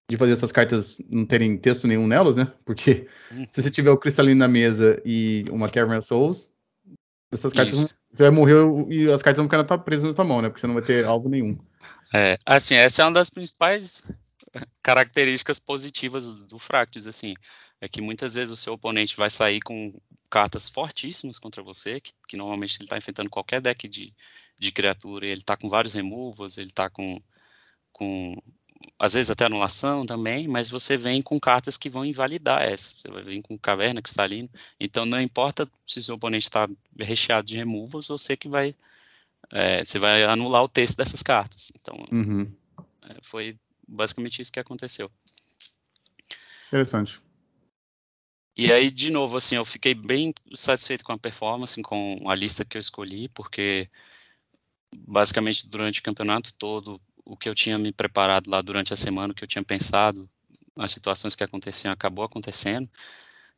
de fazer essas cartas não terem texto nenhum nelas, né? Porque hum. se você tiver o Cristalino na mesa e uma Cavern Souls, essas cartas vão, você vai morrer e as cartas vão ficar presas na tua mão, né? Porque você não vai ter alvo nenhum. É, assim, essa é uma das principais características positivas do Fractus, assim, é que muitas vezes o seu oponente vai sair com cartas fortíssimas contra você, que, que normalmente ele está enfrentando qualquer deck de, de criatura, ele está com vários removals, ele está com, com, às vezes até anulação também, mas você vem com cartas que vão invalidar essa, você vai vir com caverna, cristalino, então não importa se o seu oponente está recheado de removals, você que vai, é, você vai anular o texto dessas cartas, então uhum. é, foi basicamente isso que aconteceu. Interessante. E aí, de novo, assim, eu fiquei bem satisfeito com a performance, com a lista que eu escolhi, porque basicamente durante o campeonato todo, o que eu tinha me preparado lá durante a semana, o que eu tinha pensado, as situações que aconteciam, acabou acontecendo,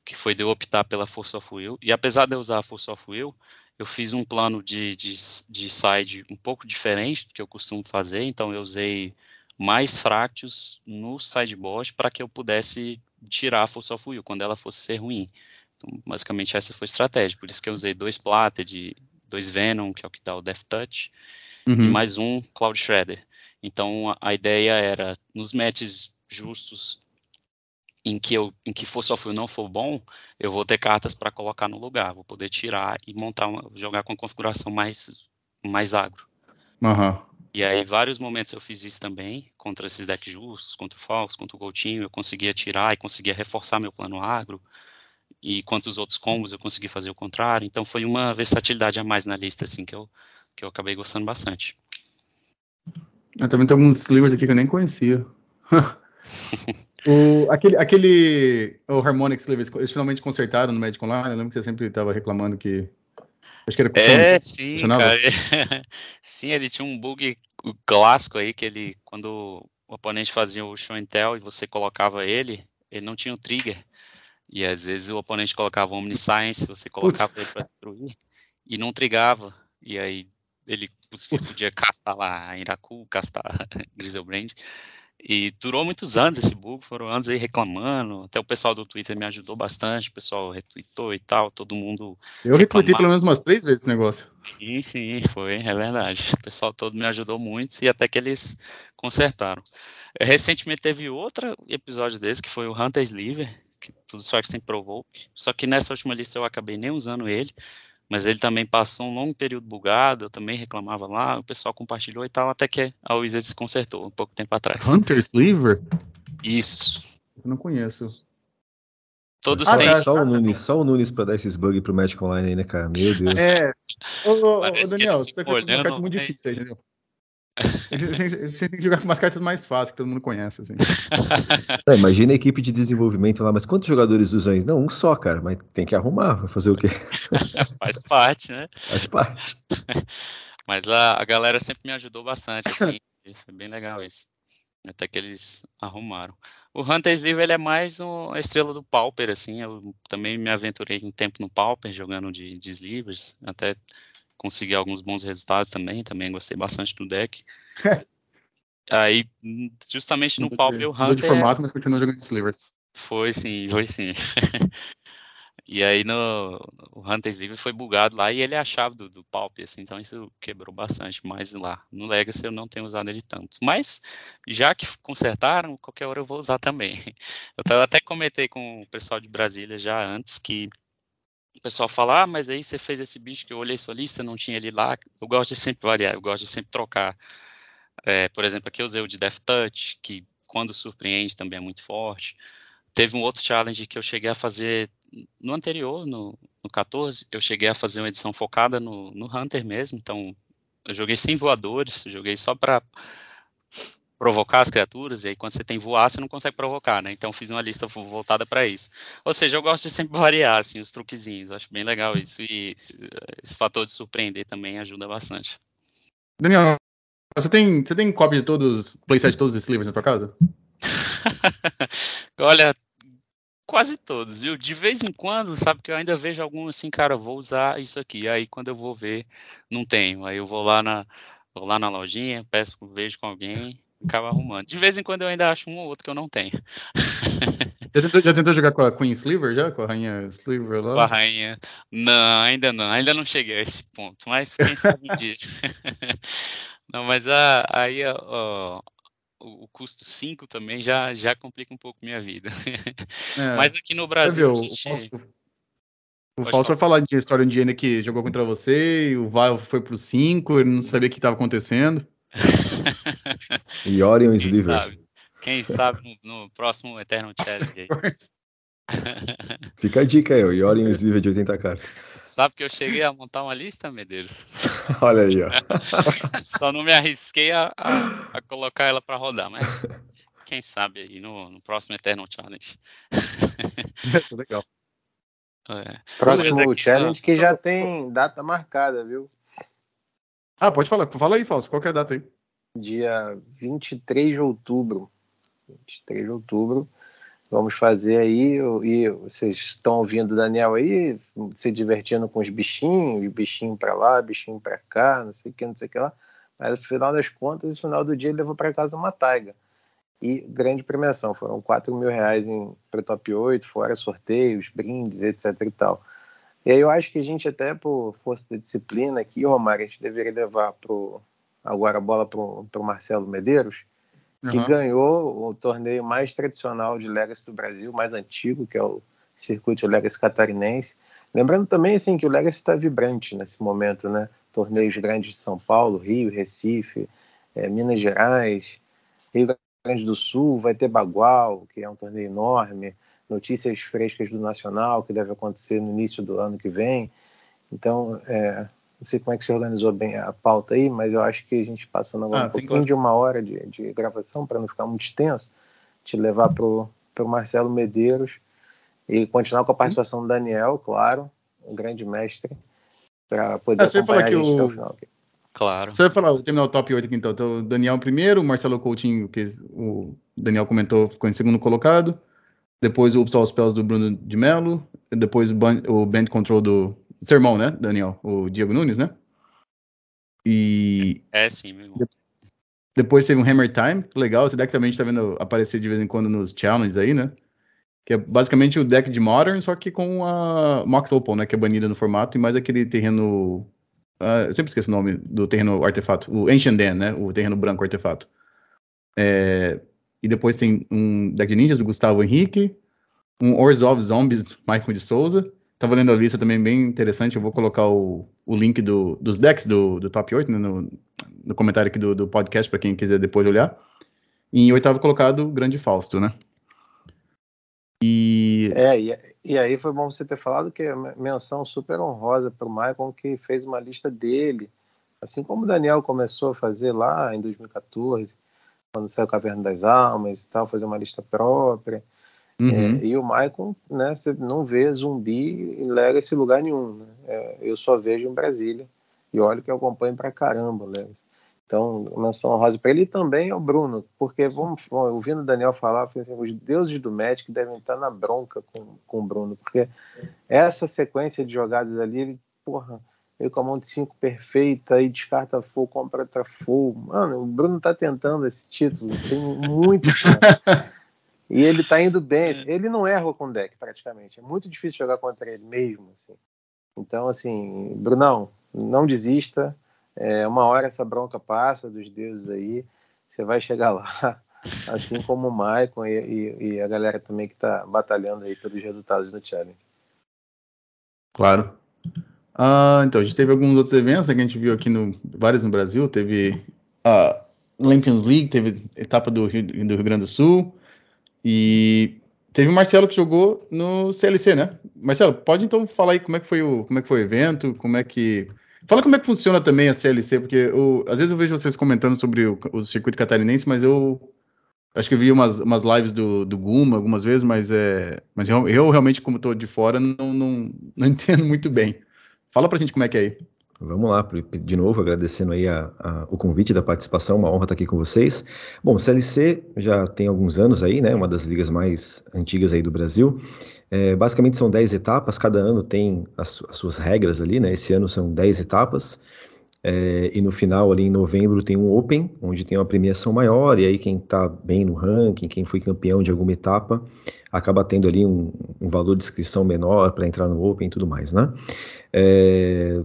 que foi de eu optar pela Force of Will. E apesar de eu usar a Force of Will, eu fiz um plano de, de, de side um pouco diferente do que eu costumo fazer, então eu usei mais fractos no sideboard para que eu pudesse tirar a Force of Will quando ela fosse ser ruim. Então, basicamente, essa foi a estratégia. Por isso que eu usei dois Plated, dois Venom, que é o que dá o Death Touch, uhum. e mais um Cloud Shredder. Então, a, a ideia era, nos matches justos em que eu em que Will não for bom, eu vou ter cartas para colocar no lugar, vou poder tirar e montar uma, jogar com uma configuração mais mais agro. Uhum. E aí, vários momentos eu fiz isso também, contra esses decks justos, contra o Falcos, contra o Goltinho, eu conseguia tirar e conseguia reforçar meu plano agro, e quanto os outros combos eu consegui fazer o contrário, então foi uma versatilidade a mais na lista, assim, que eu, que eu acabei gostando bastante. Eu também tem alguns livros aqui que eu nem conhecia. o, aquele, aquele o Harmonix Slivers, eles finalmente consertaram no Magic Online, eu lembro que você sempre estava reclamando que Acho que era É, sim, cara. sim, ele tinha um bug clássico aí que ele, quando o oponente fazia o show and tell e você colocava ele, ele não tinha o trigger. E às vezes o oponente colocava o Omniscience, você colocava Putz. ele para destruir e não trigava. E aí ele podia castar lá Iraku, castar Griselbrand. E durou muitos anos esse bug, foram anos aí reclamando. Até o pessoal do Twitter me ajudou bastante, o pessoal retweetou e tal, todo mundo. Eu retweetei pelo menos umas três vezes esse negócio. Sim, sim, foi, é verdade. O pessoal todo me ajudou muito e até que eles consertaram. Recentemente teve outro episódio desse, que foi o Hunter Sliver, que todos os Sharks têm Provoke. Só que nessa última lista eu acabei nem usando ele mas ele também passou um longo período bugado, eu também reclamava lá, o pessoal compartilhou e tal, até que a Wizards consertou um pouco tempo atrás. Hunter Sliver? Isso. Eu não conheço. Todos ah, têm. Tá. Só o Nunes, só o Nunes pra dar esses bugs pro Magic Online aí, né, cara? Meu Deus. É. Ô, ô, ô Daniel, você tá com carta muito difícil aí, entendeu? Você tem que jogar com umas cartas mais fáceis, que todo mundo conhece, assim. É, imagina a equipe de desenvolvimento lá, mas quantos jogadores usam isso? Não, um só, cara, mas tem que arrumar, vai fazer o quê? Faz parte, né? Faz parte. Mas a, a galera sempre me ajudou bastante, assim, foi bem legal isso. Até que eles arrumaram. O Hunter Sleeve, ele é mais um, a estrela do Pauper, assim, eu também me aventurei um tempo no Pauper, jogando de, de Slivers, até consegui alguns bons resultados também, também gostei bastante do deck. Aí, justamente no Pauper, o Hunter... de formato, mas continua jogando Slivers. Foi sim, foi sim. E aí no o Hunter's Livre foi bugado lá e ele é a chave do, do Palp, assim, então isso quebrou bastante mais lá. No Legacy eu não tenho usado ele tanto. Mas já que consertaram, qualquer hora eu vou usar também. Eu até comentei com o pessoal de Brasília já antes que o pessoal fala, ah, mas aí você fez esse bicho que eu olhei sua lista, não tinha ele lá. Eu gosto de sempre variar, eu gosto de sempre trocar. É, por exemplo, aqui eu usei o de Death Touch, que quando surpreende também é muito forte. Teve um outro challenge que eu cheguei a fazer no anterior, no, no 14, eu cheguei a fazer uma edição focada no, no Hunter mesmo, então eu joguei sem voadores, joguei só para provocar as criaturas, e aí quando você tem voar, você não consegue provocar, né? Então fiz uma lista voltada para isso. Ou seja, eu gosto de sempre variar, assim, os truquezinhos, acho bem legal isso, e esse fator de surpreender também ajuda bastante. Daniel, você tem, você tem cópia de todos, playset de todos esses livros na tua casa? Olha, quase todos, viu? De vez em quando, sabe que eu ainda vejo algum assim, cara, vou usar isso aqui. Aí quando eu vou ver, não tenho. Aí eu vou lá na, vou lá na lojinha, peço, vejo com alguém, acabo arrumando. De vez em quando eu ainda acho um ou outro que eu não tenho. Já tentou, já tentou jogar com a Queen Sliver já? Com a rainha Sliver lá? Com a rainha. Não, ainda não. Ainda não cheguei a esse ponto. Mas quem sabe um dia. não, mas a, aí ó, o, custo 5 também já, já complica um pouco minha vida. É, Mas aqui no Brasil. Viu, gente... O Fausto vai falar de história de ainda que jogou contra você, e o Val foi pro 5, ele não sabia o que estava acontecendo. E Orion Sliver. Quem sabe no, no próximo Eternal Challenge. Fica a dica aí, o Yori em nível de 80 cartas. Sabe que eu cheguei a montar uma lista, Medeiros? Olha aí, ó. Só não me arrisquei a, a, a colocar ela para rodar, mas quem sabe aí no, no próximo Eternal Challenge. Legal. É. Próximo aqui, challenge que já tem data marcada, viu? Ah, pode falar. Fala aí, Fausto. Qual é a data aí? Dia 23 de outubro. 23 de outubro Vamos fazer aí, e vocês estão ouvindo o Daniel aí, se divertindo com os bichinhos, bichinho para lá, bichinho para cá, não sei o que, não sei o que lá. Mas no final das contas, no final do dia, ele levou para casa uma taiga. E grande premiação, foram 4 mil reais para top 8, fora sorteios, brindes, etc e tal. E aí eu acho que a gente até por força da disciplina aqui, Romário, a gente deveria levar pro, agora a bola para o Marcelo Medeiros, que uhum. ganhou o torneio mais tradicional de Legacy do Brasil, mais antigo, que é o circuito Legacy catarinense. Lembrando também assim que o Legacy está vibrante nesse momento, né? Torneios grandes de São Paulo, Rio, Recife, é, Minas Gerais, Rio Grande do Sul, vai ter Bagual, que é um torneio enorme, notícias frescas do Nacional, que deve acontecer no início do ano que vem. Então, é, não sei como é que você organizou bem a pauta aí, mas eu acho que a gente passando agora ah, um pouquinho claro. de uma hora de, de gravação, para não ficar muito extenso, te levar para o Marcelo Medeiros e continuar com a participação do Daniel, claro, um grande mestre, para poder ah, você acompanhar a gente o... até o final. Aqui. Claro. Você vai falar, vou terminar o top 8 aqui então. então. Daniel primeiro, o Marcelo Coutinho, que o Daniel comentou, ficou em segundo colocado. Depois o Upsal Spells do Bruno de Mello. Depois o Band Control do seu irmão, né, Daniel? O Diego Nunes, né? E. É, sim, meu irmão. Depois teve um Hammer Time, legal. Esse deck também a gente tá vendo aparecer de vez em quando nos challenges aí, né? Que é basicamente o deck de Modern, só que com a Mox Opal, né? Que é banida no formato, e mais aquele terreno. Uh, eu sempre esqueço o nome do terreno artefato. O Ancient Den, né? O terreno branco artefato. É... E depois tem um deck de ninjas do Gustavo Henrique, um Orzhov Zombies do Michael de Souza, Tava lendo a lista também bem interessante. Eu vou colocar o, o link do, dos decks do, do top 8 né, no, no comentário aqui do, do podcast para quem quiser depois olhar. E em oitavo colocado, o Grande Fausto, né? E... É, e, e aí foi bom você ter falado que é menção super honrosa para o Michael, que fez uma lista dele, Assim como o Daniel começou a fazer lá em 2014, quando saiu Caverna das Almas e tal, fazer uma lista própria. Uhum. É, e o Maicon, né, você não vê zumbi em Legacy lugar nenhum. Né? É, eu só vejo em Brasília. E olha que eu acompanho pra caramba Legacy. Então, menção rosa para ele e também ao Bruno, porque vamos, ouvindo o Daniel falar, assim, os deuses do Magic devem estar na bronca com, com o Bruno, porque essa sequência de jogadas ali, ele, porra, veio com a mão de cinco perfeita e descarta full, compra outra full. Mano, o Bruno tá tentando esse título, tem muito E ele tá indo bem. Ele não erra com deck, praticamente. É muito difícil jogar contra ele mesmo, assim. Então, assim, Brunão, não desista é, uma hora essa bronca passa dos deuses aí, você vai chegar lá, assim como o Maicon e, e, e, a galera também que está batalhando aí pelos resultados do Challenge. Claro. Uh, então, a gente teve alguns outros eventos né, que a gente viu aqui, no, vários no Brasil, teve a Lampions League, teve etapa do Rio, do Rio Grande do Sul, e teve o Marcelo que jogou no CLC, né? Marcelo, pode então falar aí como é que foi o, como é que foi o evento, como é que Fala como é que funciona também a CLC, porque eu, às vezes eu vejo vocês comentando sobre o, o circuito catarinense, mas eu acho que eu vi umas, umas lives do, do Guma algumas vezes, mas, é, mas eu, eu realmente, como estou de fora, não, não, não entendo muito bem. Fala pra gente como é que é aí. Vamos lá, de novo, agradecendo aí a, a, o convite da participação, uma honra estar aqui com vocês. Bom, o CLC já tem alguns anos aí, né, uma das ligas mais antigas aí do Brasil. É, basicamente são 10 etapas, cada ano tem as, as, suas regras ali, né, esse ano são 10 etapas. É, e no final, ali em novembro, tem um Open, onde tem uma premiação maior, e aí quem está bem no ranking, quem foi campeão de alguma etapa, acaba tendo ali um, um valor de inscrição menor para entrar no Open e tudo mais, né? É,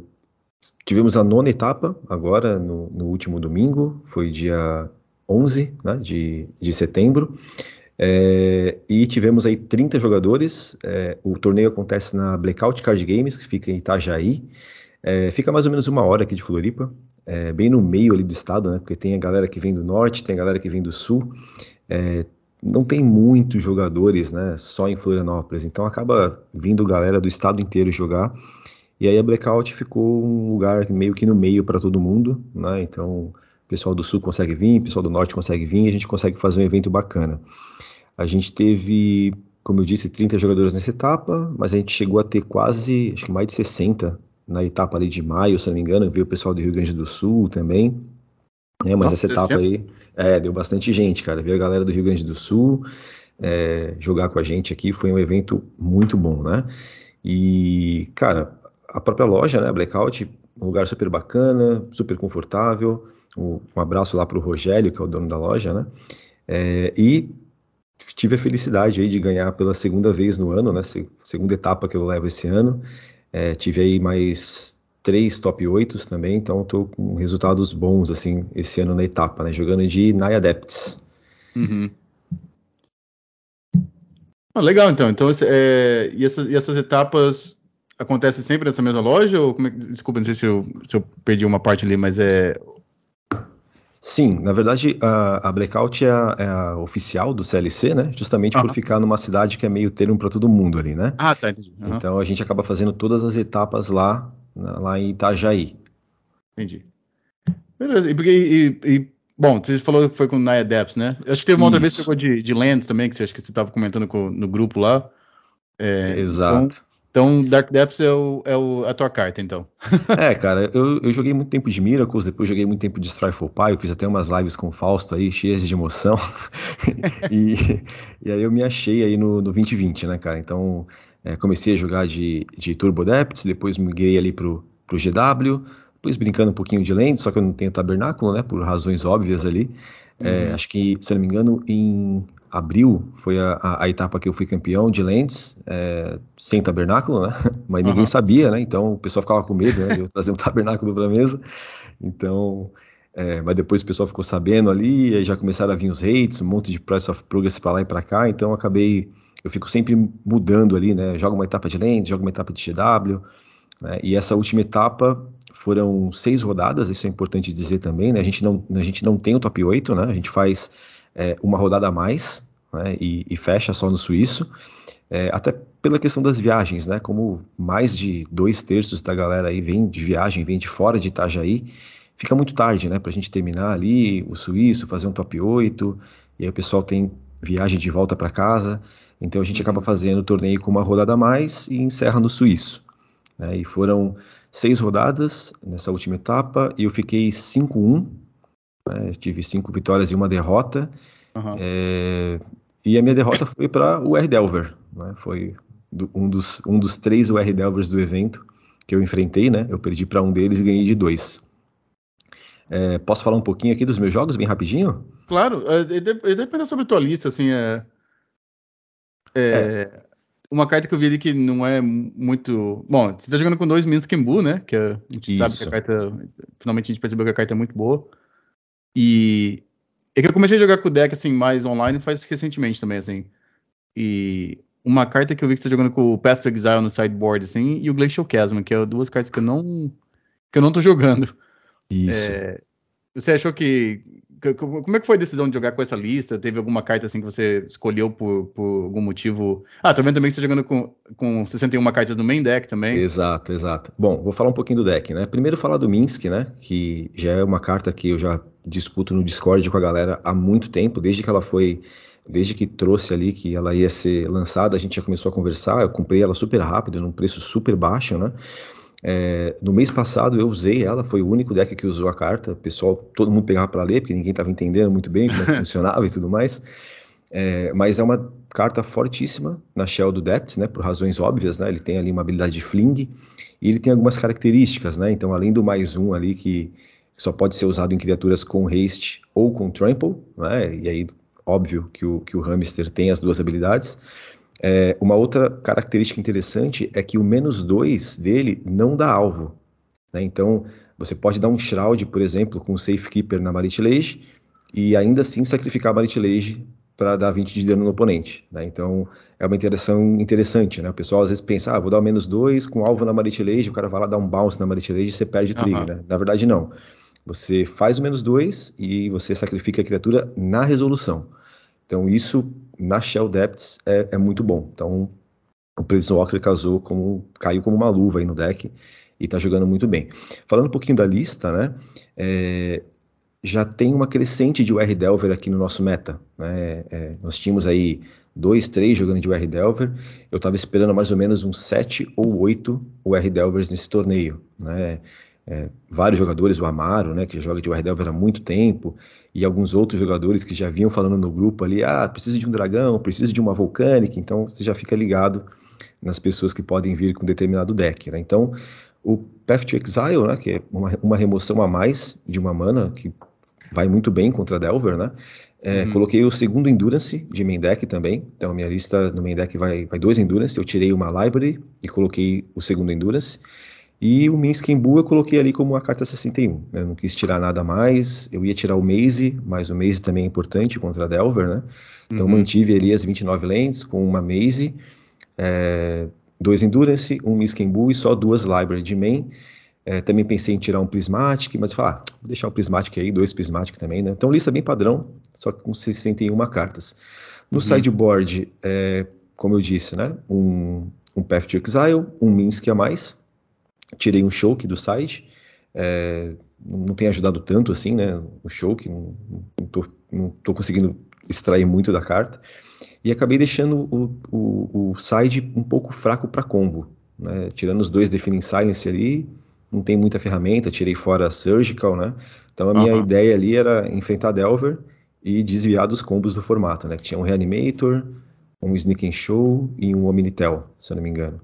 Tivemos a nona etapa agora no, no último domingo, foi dia 11 né, de, de setembro. É, e tivemos aí 30 jogadores. É, o torneio acontece na Blackout Card Games, que fica em Itajaí. É, fica mais ou menos uma hora aqui de Floripa, é, bem no meio ali do estado, né? Porque tem a galera que vem do norte, tem a galera que vem do sul. É, não tem muitos jogadores, né? Só em Florianópolis, então acaba vindo galera do estado inteiro jogar. E aí a Blackout ficou um lugar meio que no meio para todo mundo, né? Então, o pessoal do sul consegue vir, o pessoal do norte consegue vir, e a gente consegue fazer um evento bacana. A gente teve, como eu disse, 30 jogadores nessa etapa, mas a gente chegou a ter quase, acho que mais de 60 na etapa ali de maio, se não me engano, veio o pessoal do Rio Grande do Sul também. É, mas Nossa, essa etapa 60? aí, é, deu bastante gente, cara. Veio a galera do Rio Grande do Sul é, jogar com a gente aqui, foi um evento muito bom, né? E, cara, a própria loja, né, Blackout, um lugar super bacana, super confortável. Um, abraço lá para o Rogério, que é o dono da loja, né? É, e tive a felicidade aí de ganhar pela segunda vez no ano, né? Segunda etapa que eu levo esse ano. É, tive aí mais três top 8 também, então estou com resultados bons assim esse ano na etapa, né? Jogando de Naya Adepts. Uhum. Ah, legal, então. Então, é, e, essas, e essas etapas acontece sempre nessa mesma loja? Ou como é, desculpa, não sei se eu, se eu perdi uma parte ali, mas é. Sim, na verdade a, a Blackout é a, é a, oficial do CLC, né? Justamente por ficar numa cidade que é meio termo para todo mundo ali, né? Ah, tá, entendi. Então a gente acaba fazendo todas as etapas lá, lá em Itajaí. Entendi. Beleza, e, e, e bom, você falou que foi com o Naya Depths, né? Acho que teve uma Isso. outra vez que ficou de, de Lands também, que você acho que você estava comentando com, no grupo lá. É, Exato. Então, então, Dark Depths é, o, é o, a tua carta, então. é, cara, eu, eu joguei muito tempo de Miracles, depois joguei muito tempo de Strifle Pie, eu fiz até umas lives com o Fausto aí, cheias de emoção. e, e aí eu me achei aí no, no 2020, né, cara? Então, é, comecei a jogar de, de Turbo Depths, depois migrei ali pro, pro GW, depois brincando um pouquinho de Land, só que eu não tenho tabernáculo, né, por razões óbvias ali. É, uhum. Acho que, se não me engano, em abril foi a, a, a, etapa que eu fui campeão de Lentes, é, sem tabernáculo, né? Mas ninguém uhum. sabia, né? Então o pessoal ficava com medo né, de eu trazer um tabernáculo para a mesa. Então, é, mas depois o pessoal ficou sabendo ali, e aí já começaram a vir os hates, um monte de Price of Progress para lá e para cá. Então eu acabei, eu fico sempre mudando ali, né? Jogo uma etapa de Lentes, jogo uma etapa de GW. Né? E essa última etapa foram seis rodadas, isso é importante dizer também, né? A gente não, a gente não tem o top 8, né? A gente faz é, uma rodada a mais né, e, e, fecha só no suíço, é, até pela questão das viagens, né? Como mais de dois terços da galera aí vem de viagem, vem de fora de Itajaí, fica muito tarde, né, para a gente terminar ali o suíço, fazer um top 8, e aí o pessoal tem viagem de volta para casa, então a gente acaba uhum. fazendo o torneio com uma rodada a mais e encerra no suíço. Né, e foram seis rodadas nessa última etapa, e eu fiquei 5-1, né, tive cinco vitórias e uma derrota, uhum. é, e a minha derrota foi para o R. Delver, né, foi do, um, dos, um dos três UR Delvers do evento que eu enfrentei, né, eu perdi para um deles e ganhei de dois. É, posso falar um pouquinho aqui dos meus jogos, bem rapidinho? Claro, é, depende sobre a tua lista, assim, é, é, é, Uma carta que eu vi ali que não é muito... Bom, você tá jogando com dois Minsk Bull, né, que a gente Isso. sabe que a carta... Finalmente a gente percebeu que a carta é muito boa. E é que eu comecei a jogar com o deck, assim, mais online faz recentemente também, assim. E uma carta que eu vi que você tá jogando com o Path to Exile no sideboard, assim, e o Glacial Chasm, que é duas cartas que eu não... que eu não tô jogando. Isso. É, você achou que. Como é que foi a decisão de jogar com essa lista? Teve alguma carta assim que você escolheu por, por algum motivo? Ah, tô vendo também que você tá jogando com, com 61 cartas no main deck também. Exato, exato. Bom, vou falar um pouquinho do deck, né? Primeiro falar do Minsk, né? Que já é uma carta que eu já discuto no Discord com a galera há muito tempo, desde que ela foi desde que trouxe ali que ela ia ser lançada, a gente já começou a conversar. Eu comprei ela super rápido, num preço super baixo, né? É, no mês passado eu usei ela, foi o único deck que usou a carta. O pessoal, todo mundo pegava para ler, porque ninguém estava entendendo muito bem como é funcionava e tudo mais. É, mas é uma carta fortíssima na Shell do Depths, né, por razões óbvias, né, ele tem ali uma habilidade de fling e ele tem algumas características, né, então além do mais um ali que só pode ser usado em criaturas com haste ou com trample, né, e aí óbvio que o, que o hamster tem as duas habilidades, é, uma outra característica interessante é que o menos 2 dele não dá alvo. Né? Então, você pode dar um Shroud, por exemplo, com o Safekeeper na Maritilage e ainda assim sacrificar a Maritilage para dar 20 de dano no oponente. Né? Então, é uma interação interessante. Né? O pessoal às vezes pensa, ah, vou dar o menos 2 com alvo na Maritilage, o cara vai lá dar um bounce na Maritilage e você perde o trigger. Uhum. Né? Na verdade, não. Você faz o menos 2 e você sacrifica a criatura na resolução. Então, isso na Shell Depths é, é muito bom. Então, o Prison Walker casou como, caiu como uma luva aí no deck e tá jogando muito bem. Falando um pouquinho da lista, né? É, já tem uma crescente de UR Delver aqui no nosso meta. Né? É, nós tínhamos aí dois, três jogando de UR Delver. Eu estava esperando mais ou menos uns sete ou oito UR Delvers nesse torneio. Né? É, vários jogadores, o Amaro, né, que joga de Delver há muito tempo, e alguns outros jogadores que já vinham falando no grupo ali, ah, preciso de um dragão, preciso de uma Volcanic, então você já fica ligado nas pessoas que podem vir com determinado deck, né? Então, o Path to Exile, né, que é uma, uma remoção a mais de uma mana, que vai muito bem contra Delver, né? É, uhum. Coloquei o segundo Endurance de main deck também, então a minha lista no main deck vai, vai dois Endurance, eu tirei uma Library e coloquei o segundo Endurance, e o Minsk Embu eu coloquei ali como a carta 61. Né? Eu não quis tirar nada mais. Eu ia tirar o Maze, mas o Maze também é importante contra a Delver, né? Então uhum. mantive ali as 29 lentes com uma Maze, é, dois Endurance, um Minsk Embu e só duas Library de main. É, também pensei em tirar um Prismatic, mas falar, ah, vou deixar o Prismatic aí, dois Prismatic também, né? Então lista bem padrão, só que com 61 cartas. No uhum. sideboard, é, como eu disse, né? Um, um Path to Exile, um Minsk a mais, tirei um choke do site, é, não tem ajudado tanto assim, né? O choke, não, não, tô, não tô conseguindo extrair muito da carta. E acabei deixando o, o, o side um pouco fraco para combo. Né? Tirando os dois Defining Silence ali, não tem muita ferramenta, tirei fora Surgical, né? Então a minha uhum. ideia ali era enfrentar Delver e desviar dos combos do formato, né? Que tinha um Reanimator, um Sneak and Show e um Omnitel, se eu não me engano.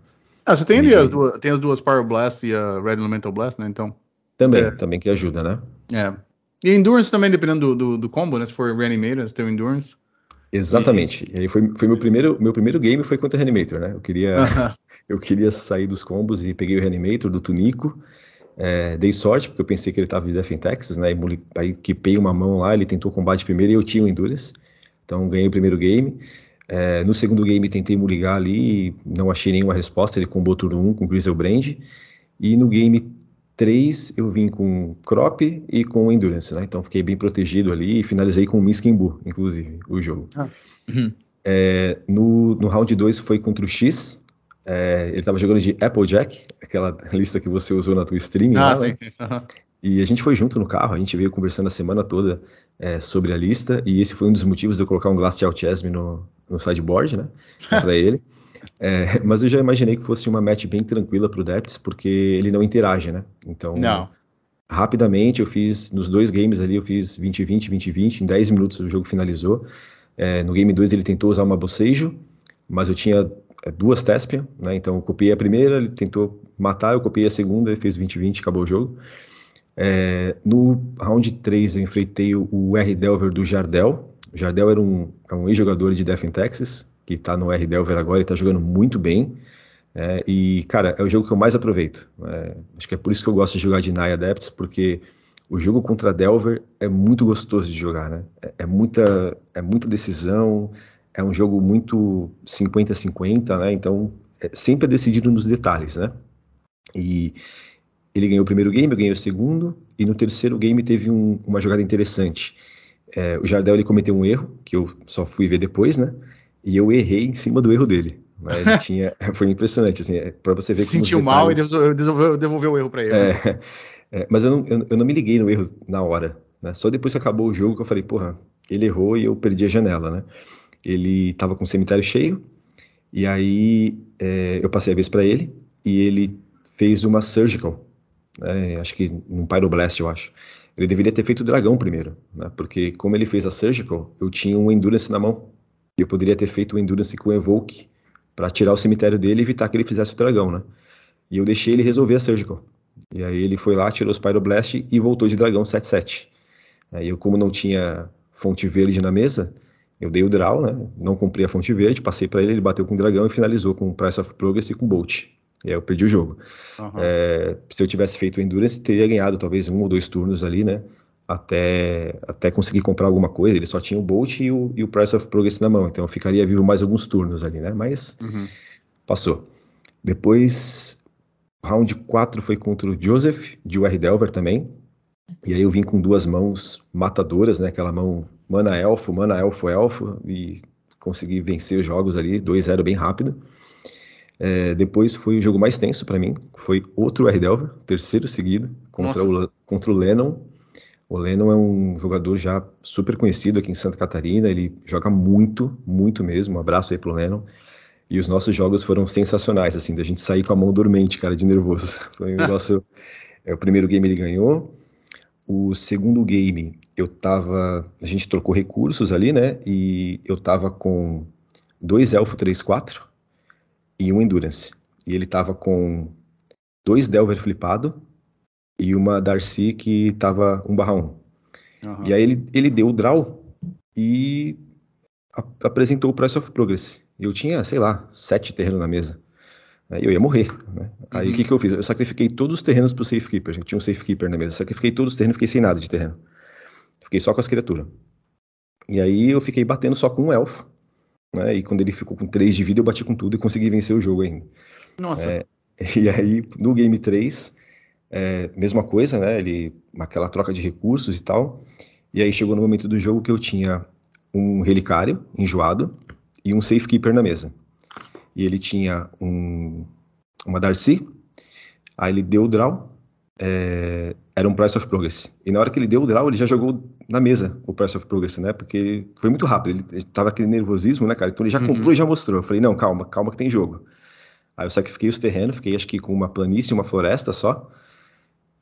Ah, você tem ali as duas, tem as duas Power Blast e a Red Elemental Blast, né? Então. Também, é. também que ajuda, né? É. E Endurance também, dependendo do, do, do combo, né? Se for Reanimator, você tem o Endurance. Exatamente. E, e aí foi, foi meu primeiro meu primeiro game foi contra Reanimator, né? Eu queria eu queria sair dos combos e peguei o Reanimator do Tunico. É, dei sorte porque eu pensei que ele estava de Death in Texas, né? Aí equipei uma mão lá, ele tentou combate primeiro e eu tinha o Endurance. Então ganhei o primeiro game. É, no segundo game tentei me ligar ali, não achei nenhuma resposta, ele combou turno 1 com Griselbrand. E no game 3 eu vim com Crop e com Endurance, né? Então fiquei bem protegido ali e finalizei com Miskimbu, inclusive, o jogo. Ah. Uhum. É, no, no round 2 foi contra o X, é, ele estava jogando de Applejack, aquela lista que você usou na tua stream. Ah, né? sim, sim. Uhum. E a gente foi junto no carro, a gente veio conversando a semana toda é, sobre a lista, e esse foi um dos motivos de eu colocar um Glass Chesme no, no sideboard, né? Contra ele. É, mas eu já imaginei que fosse uma match bem tranquila pro Depths, porque ele não interage, né? Então, não. rapidamente eu fiz, nos dois games ali, eu fiz 20-20, 20-20, em 10 minutos o jogo finalizou. É, no game 2 ele tentou usar uma bocejo, mas eu tinha é, duas Tespian, né? Então eu copiei a primeira, ele tentou matar, eu copiei a segunda, ele fez 20-20, acabou o jogo. É, no round 3 eu enfrentei o, R. Delver do Jardel. O Jardel era um, é um ex-jogador de Death in Texas, que está no R. Delver agora e está jogando muito bem. É, e, cara, é o jogo que eu mais aproveito. É, acho que é por isso que eu gosto de jogar de Naya Adepts, porque o jogo contra Delver é muito gostoso de jogar, né? É, é muita, é muita decisão, é um jogo muito 50-50, né? Então, é sempre decidido nos detalhes, né? E ele ganhou o primeiro game, eu ganhei o segundo, e no terceiro game teve um, uma jogada interessante. É, o Jardel ele cometeu um erro, que eu só fui ver depois, né? E eu errei em cima do erro dele. Né? Ele tinha, foi impressionante, assim, é, para você ver Se Sentiu detalhes... mal e devolveu, devolveu o erro para ele. É, é, mas eu não, eu, eu, não me liguei no erro na hora, né? Só depois que acabou o jogo que eu falei, porra, ele errou e eu perdi a janela, né? Ele tava com o cemitério cheio, e aí é, eu passei a vez para ele, e ele fez uma surgical, né? acho que num Pyroblast, eu acho. Ele deveria ter feito o dragão primeiro, né? porque como ele fez a surgical, eu tinha um Endurance na mão, e eu poderia ter feito o Endurance com o Evoke para tirar o cemitério dele e evitar que ele fizesse o dragão, né? E eu deixei ele resolver a surgical. E aí ele foi lá, tirou os Pyroblast e voltou de dragão 7-7. Aí eu, como não tinha fonte verde na mesa, eu dei o draw, né? Não comprei a fonte verde, passei para ele, ele bateu com o dragão e finalizou com Price of Progress e com Bolt. E aí eu perdi o jogo. Uhum. É, se eu tivesse feito o Endurance, teria ganhado talvez um ou dois turnos ali, né? Até, até conseguir comprar alguma coisa. Ele só tinha o Bolt e o, e o Price of Progress na mão. Então eu ficaria vivo mais alguns turnos ali, né? Mas uhum. passou. Depois, round 4 foi contra o Joseph, de UR Delver também. E aí eu vim com duas mãos matadoras, né? Aquela mão mana elfo, mana elfo, elfo. E consegui vencer os jogos ali, 2-0 bem rápido. É, depois foi o jogo mais tenso para mim, foi outro R Delver, terceiro seguido, contra o, contra o Lennon. O Lennon é um jogador já super conhecido aqui em Santa Catarina, ele joga muito, muito mesmo. Um abraço aí pro Lennon. E os nossos jogos foram sensacionais, assim, da gente sair com a mão dormente, cara, de nervoso. Foi negócio. é, o primeiro game ele ganhou. O segundo game, eu tava. A gente trocou recursos ali, né? E eu tava com dois Elfo 3-4 e um Endurance. E ele tava com dois Delver flipado e uma Darcy que tava 1 barra 1. Uhum. E aí ele, ele deu o draw e a, apresentou o Price of Progress. Eu tinha, sei lá, sete terrenos na mesa. Eu ia morrer. Né? Aí o uhum. que, que eu fiz? Eu sacrifiquei todos os terrenos pro Safekeeper. Tinha um Safekeeper na mesa. sacrifiquei todos os terrenos fiquei sem nada de terreno. Fiquei só com as criaturas. E aí eu fiquei batendo só com um elfo. Né? E quando ele ficou com 3 de vida, eu bati com tudo e consegui vencer o jogo ainda. Nossa. É, e aí, no game 3, é, mesma coisa, né? Ele, aquela troca de recursos e tal. E aí chegou no momento do jogo que eu tinha um relicário enjoado e um safekeeper na mesa. E ele tinha um, uma Darcy, aí ele deu o draw, é, era um Price of Progress. E na hora que ele deu o draw, ele já jogou na mesa o Price of Progress, né? Porque foi muito rápido, ele, tava aquele nervosismo, né, cara? Então ele já uhum. comprou e já mostrou. Eu falei, não, calma, calma que tem jogo. Aí eu sacrifiquei os terrenos, fiquei acho que com uma planície e uma floresta só.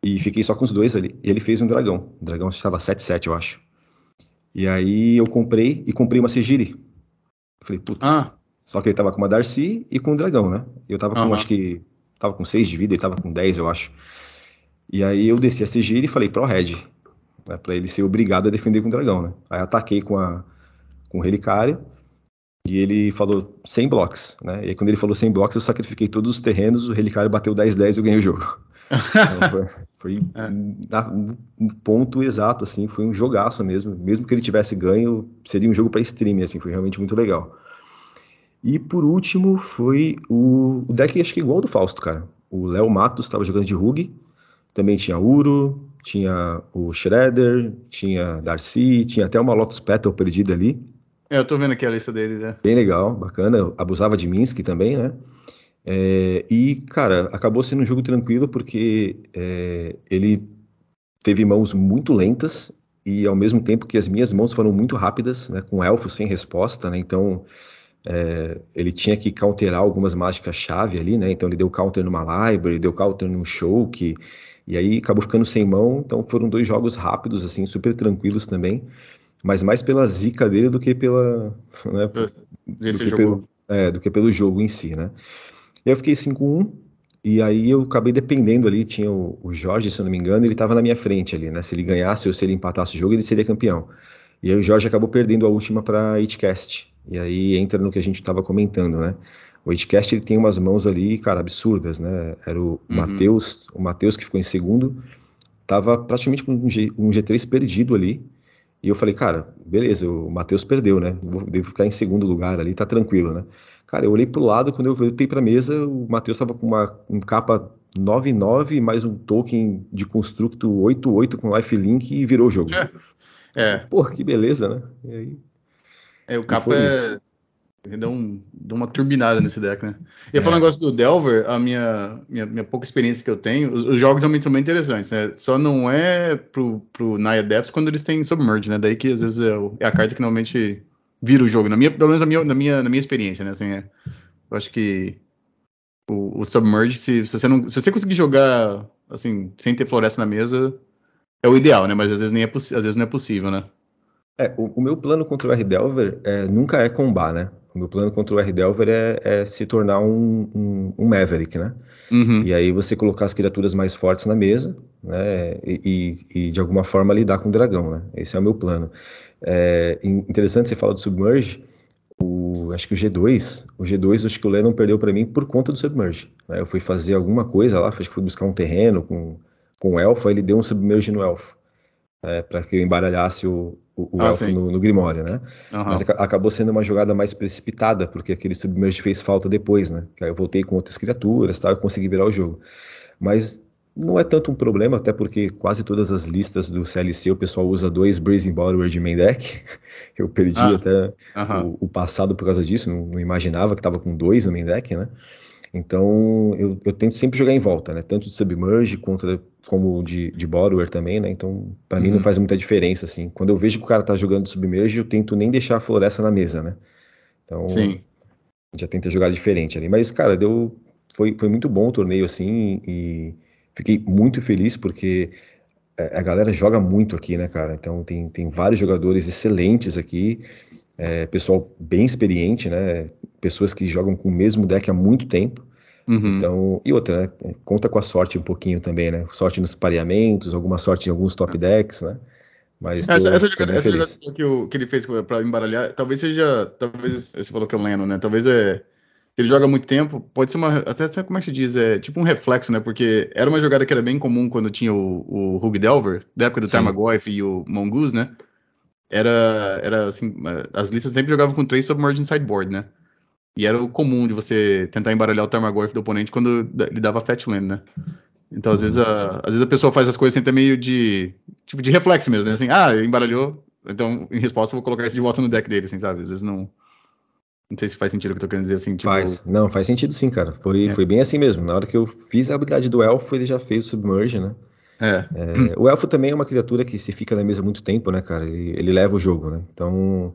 E fiquei só com os dois ali. E ele fez um dragão. O dragão estava 7-7, eu acho. E aí eu comprei e comprei uma Segiri. Falei, putz. Ah. Só que ele tava com uma Darcy e com um dragão, né? Eu tava com, uhum. acho que. Tava com 6 de vida, ele tava com 10, eu acho. E aí eu desci a Sigir e falei pro Red, né, para ele ser obrigado a defender com o dragão, né? Aí ataquei com, a, com o relicário e ele falou 100 blocos, né? E aí quando ele falou 100 blocos, eu sacrifiquei todos os terrenos, o relicário bateu 10-10 e eu ganhei o jogo. então, foi, foi é. um ponto exato, assim, foi um jogaço mesmo. Mesmo que ele tivesse ganho, seria um jogo para streaming, assim, foi realmente muito legal. E por último foi o, o deck, acho que igual ao do Fausto, cara. O Léo Matos estava jogando de Rug, também tinha Uro, tinha o Shredder, tinha Darcy, tinha até uma Lotus Petal perdida ali. Eu tô vendo aqui a lista dele, né? Bem legal, bacana. Abusava de Minsk também, né? É, e, cara, acabou sendo um jogo tranquilo porque é, ele teve mãos muito lentas e ao mesmo tempo que as minhas mãos foram muito rápidas, né, com elfo sem resposta, né, então é, ele tinha que counterar algumas mágicas-chave ali, né, então ele deu counter numa library, deu counter num showk, e aí acabou ficando sem mão, então foram dois jogos rápidos, assim, super tranquilos também, mas mais pela zica dele do que pela... Né, do, que pelo, é, do que pelo jogo em si, né. E aí eu fiquei 5-1, e aí eu acabei dependendo ali, tinha o, o Jorge, se eu não me engano, ele estava na minha frente ali, né? Se ele ganhasse ou se ele empatasse o jogo, ele seria campeão. E aí o Jorge acabou perdendo a última para a Itcast. E aí entra no que a gente estava comentando, né? O Itcast ele tem umas mãos ali, cara, absurdas, né? Era o uhum. Matheus, o Matheus que ficou em segundo, tava praticamente com um, G, um G3 perdido ali. E eu falei, cara, beleza, o Matheus perdeu, né? Devo ficar em segundo lugar ali, tá tranquilo, né? Cara, eu olhei pro lado, quando eu voltei pra mesa, o Matheus tava com uma um capa 9-9, mais um token de constructo 8-8 com lifelink e virou o jogo. É. é. Porra, que beleza, né? E aí, é, o capa é... Deu, um, deu uma turbinada nesse deck, né? E é. falar um negócio do Delver, a minha, minha, minha, pouca experiência que eu tenho, os, os jogos realmente são bem interessantes, né? Só não é pro, pro Naya Depths quando eles têm Submerge, né? Daí que às vezes é, é a carta que normalmente vira o jogo, na minha, pelo menos na minha, na minha, na minha experiência, né? Assim, é, eu acho que o, o Submerge, se, se, você não, se você conseguir jogar assim, sem ter floresta na mesa, é o ideal, né? Mas às vezes, nem é às vezes não é possível, né? É, o, o, meu plano contra o R-Delver é, nunca é combar, né? Meu plano contra o R-Delver é, é, se tornar um, um, um Maverick, né? Uhum. E aí você colocar as criaturas mais fortes na mesa, né? E, e, e, de alguma forma lidar com o dragão, né? Esse é o meu plano. É interessante você falar do Submerge. O, acho que o G2, o G2, acho que o Lennon perdeu para mim por conta do Submerge. Né? Eu fui fazer alguma coisa lá, acho que fui buscar um terreno com, com o Elfo, aí ele deu um Submerge no Elfo. É, para que eu embaralhasse o, o, o ah, elfo no, no, Grimório, né? Uhum. Mas acabou sendo uma jogada mais precipitada, porque aquele submerge fez falta depois, né? Aí eu voltei com outras criaturas tal, e consegui virar o jogo. Mas não é tanto um problema, até porque quase todas as listas do CLC o pessoal usa dois Brazen Borrower de main deck. Eu perdi ah, até o, o, passado por causa disso, não, não imaginava que estava com dois no main deck, né? Então eu, eu, tento sempre jogar em volta, né? Tanto de Submerge contra, como de, de Borrower também, né? Então, para uhum. mim não uhum. faz muita diferença, assim. Quando eu vejo que o cara tá jogando Submerge, eu tento nem deixar a floresta na mesa, né? Então, Sim. já tenta jogar diferente ali. Mas, cara, deu. Foi, foi muito bom o torneio, assim, e fiquei muito feliz porque a galera joga muito aqui, né, cara? Então tem, tem vários jogadores excelentes aqui, é, pessoal bem experiente, né? Pessoas que jogam com o mesmo deck há muito tempo. Uhum. Então, e outra, né? Conta com a sorte um pouquinho também, né? Sorte nos pareamentos, alguma sorte em alguns top decks, né? Mas essa, tô, essa, jogada, essa jogada, que, o, que ele fez para embaralhar, talvez seja, talvez, você falou que é o Leno, né? Talvez é, ele joga muito tempo, pode ser uma, até como é que se diz, é tipo um reflexo, né? Porque era uma jogada que era bem comum quando tinha o, o Hug Delver, da época do Tarmogoyf e o Mongoose, né? Era, era assim, as listas sempre jogavam com três submerging sideboard, né? E era o comum de você tentar embaralhar o Tarmogoyf do oponente quando ele dava Fatland, né? Então, às vezes, a, às vezes a pessoa faz as coisas sem ter meio de, tipo, de reflexo mesmo, né? Assim, ah, embaralhou, então, em resposta, eu vou colocar isso de volta no deck dele, assim, sabe? Às vezes não... Não sei se faz sentido o que eu tô querendo dizer, assim, tipo... Faz. Não, faz sentido sim, cara. Foi, é. foi bem assim mesmo. Na hora que eu fiz a habilidade do Elfo, ele já fez o Submerge, né? É. é. O elfo também é uma criatura que se fica na mesa muito tempo, né, cara? Ele, ele leva o jogo, né? Então,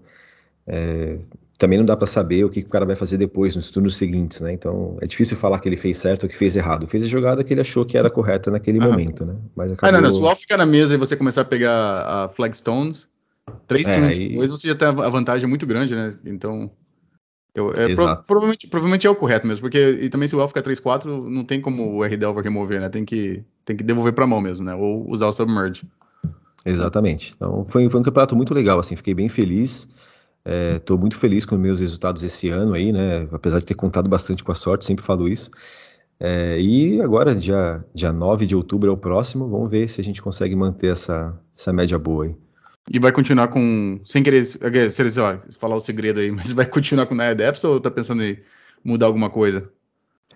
é, também não dá para saber o que o cara vai fazer depois, nos turnos seguintes, né? Então, é difícil falar que ele fez certo ou que fez errado. Fez a jogada que ele achou que era correta naquele momento, né? Mas acabou... Ah, não, não. Se o elfo ficar na mesa e você começar a pegar a Flagstones, três é, turnos depois você já tem a vantagem muito grande, né? Então... Eu, é, pro, provavelmente, provavelmente é o correto mesmo, porque e também se o elfo ficar 3-4, não tem como o R-Delver remover, né? Tem que, tem que devolver pra mão mesmo, né? Ou usar o Submerge. Exatamente. Então foi, foi um campeonato muito legal, assim, fiquei bem feliz. Estou é, muito feliz com os meus resultados esse ano aí, né? Apesar de ter contado bastante com a sorte, sempre falo isso. É, e agora, dia, dia 9 de outubro é o próximo, vamos ver se a gente consegue manter essa, essa média boa aí. E vai continuar com. Sem querer sei lá, falar o segredo aí, mas vai continuar com Naya Depths ou tá pensando em mudar alguma coisa?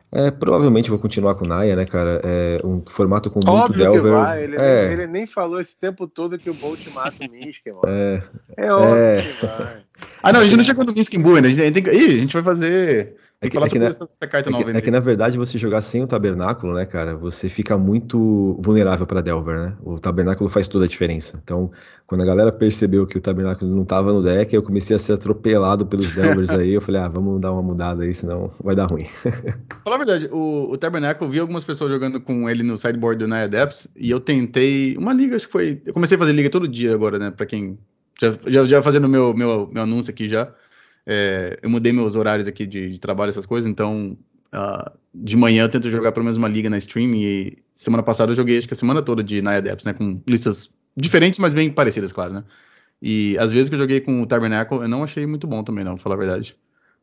É, provavelmente vou continuar com Naya, né, cara? É um formato com muito Delver. Que vai. Ele, é. ele, nem falou esse tempo todo que o Bolt mata o Minsky, mano. É, é óbvio é. que vai. Ah, não, a gente não chegou no Minskin ainda. A gente, tem que... Ih, a gente vai fazer é que, é que, na, essa, essa carta é nova que, é que, na verdade você jogar sem o tabernáculo, né, cara, você fica muito vulnerável para Delver, né? O tabernáculo faz toda a diferença. Então, quando a galera percebeu que o tabernáculo não tava no deck, eu comecei a ser atropelado pelos Delvers aí. Eu falei, ah, vamos dar uma mudada aí, senão vai dar ruim. Falar a verdade, o, o tabernáculo, eu vi algumas pessoas jogando com ele no sideboard do Naya Depths e eu tentei. Uma liga, acho que foi. Eu comecei a fazer liga todo dia agora, né? Pra quem. Já, já, já fazendo meu, meu, meu anúncio aqui já. É, eu mudei meus horários aqui de, de trabalho, essas coisas, então uh, de manhã eu tento jogar pelo menos uma liga na stream e semana passada eu joguei acho que a semana toda de Naya Depths, né, com listas diferentes, mas bem parecidas, claro, né. E às vezes que eu joguei com o Tabernacle, eu não achei muito bom também, não, pra falar a verdade.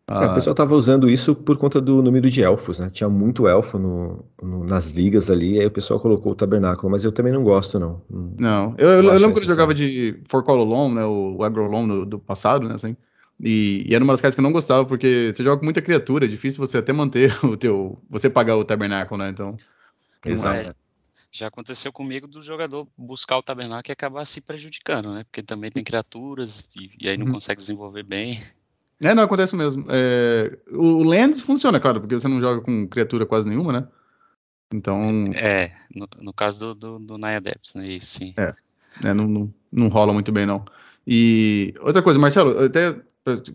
É, o pessoal tava usando isso por conta do número de elfos, né? Tinha muito elfo no, no, nas ligas ali, aí o pessoal colocou o tabernáculo, mas eu também não gosto, não. Não, eu, eu, eu lembro quando eu jogava de For Call Alone, né? O, o Agrolon do, do passado, né? Assim, e, e, era uma das cartas que eu não gostava, porque você joga com muita criatura, é difícil você até manter o teu. você pagar o tabernáculo, né? Então. Exato. É, já aconteceu comigo do jogador buscar o tabernáculo e acabar se prejudicando, né? Porque também tem criaturas e, e aí não uhum. consegue desenvolver bem. É, não, acontece mesmo. É, o Lands funciona, claro, porque você não joga com criatura quase nenhuma, né? Então. É, no, no caso do, do, do né? Isso, sim. É, é não, não, não rola muito bem, não. E outra coisa, Marcelo, até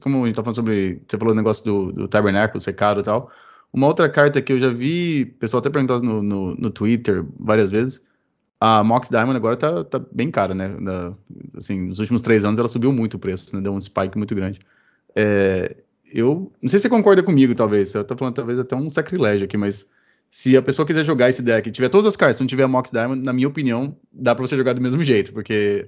como a gente tá falando sobre, você falou o negócio do, do tabernáculo ser caro e tal, uma outra carta que eu já vi, o pessoal até perguntou no, no, no, Twitter várias vezes, a Mox Diamond agora tá, tá bem cara, né? Na, assim, nos últimos três anos ela subiu muito o preço, né? Deu um spike muito grande. É, eu não sei se você concorda comigo, talvez. Eu tô falando talvez até um sacrilégio aqui, mas se a pessoa quiser jogar esse deck e tiver todas as cartas, se não tiver a Mox Diamond, na minha opinião, dá pra você jogar do mesmo jeito, porque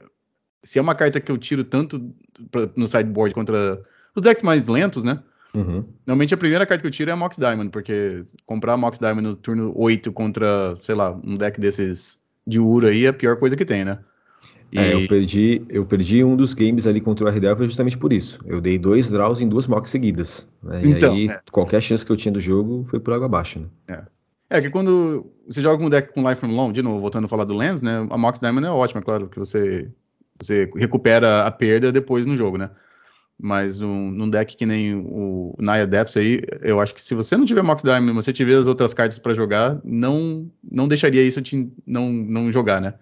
se é uma carta que eu tiro tanto pra, no sideboard contra os decks mais lentos, né? Uhum. Normalmente a primeira carta que eu tiro é a Mox Diamond, porque comprar a Mox Diamond no turno 8 contra, sei lá, um deck desses de Uro aí é a pior coisa que tem, né? E... É, eu perdi, eu perdi um dos games ali contra o R-Delver justamente por isso. Eu dei dois draws em duas Mox seguidas. Né? Então, e aí, é. qualquer chance que eu tinha do jogo foi por água abaixo, né? É. É que quando você joga um deck com Life from Long, de novo, voltando a falar do Lens, né? A Mox Diamond é ótima, claro, que você você recupera a perda depois no jogo, né? Mas um, num deck que nem o Naya Depths aí, eu acho que se você não tiver Mox Diamond, você tiver as outras cartas para jogar, não não deixaria isso te não, não jogar, né?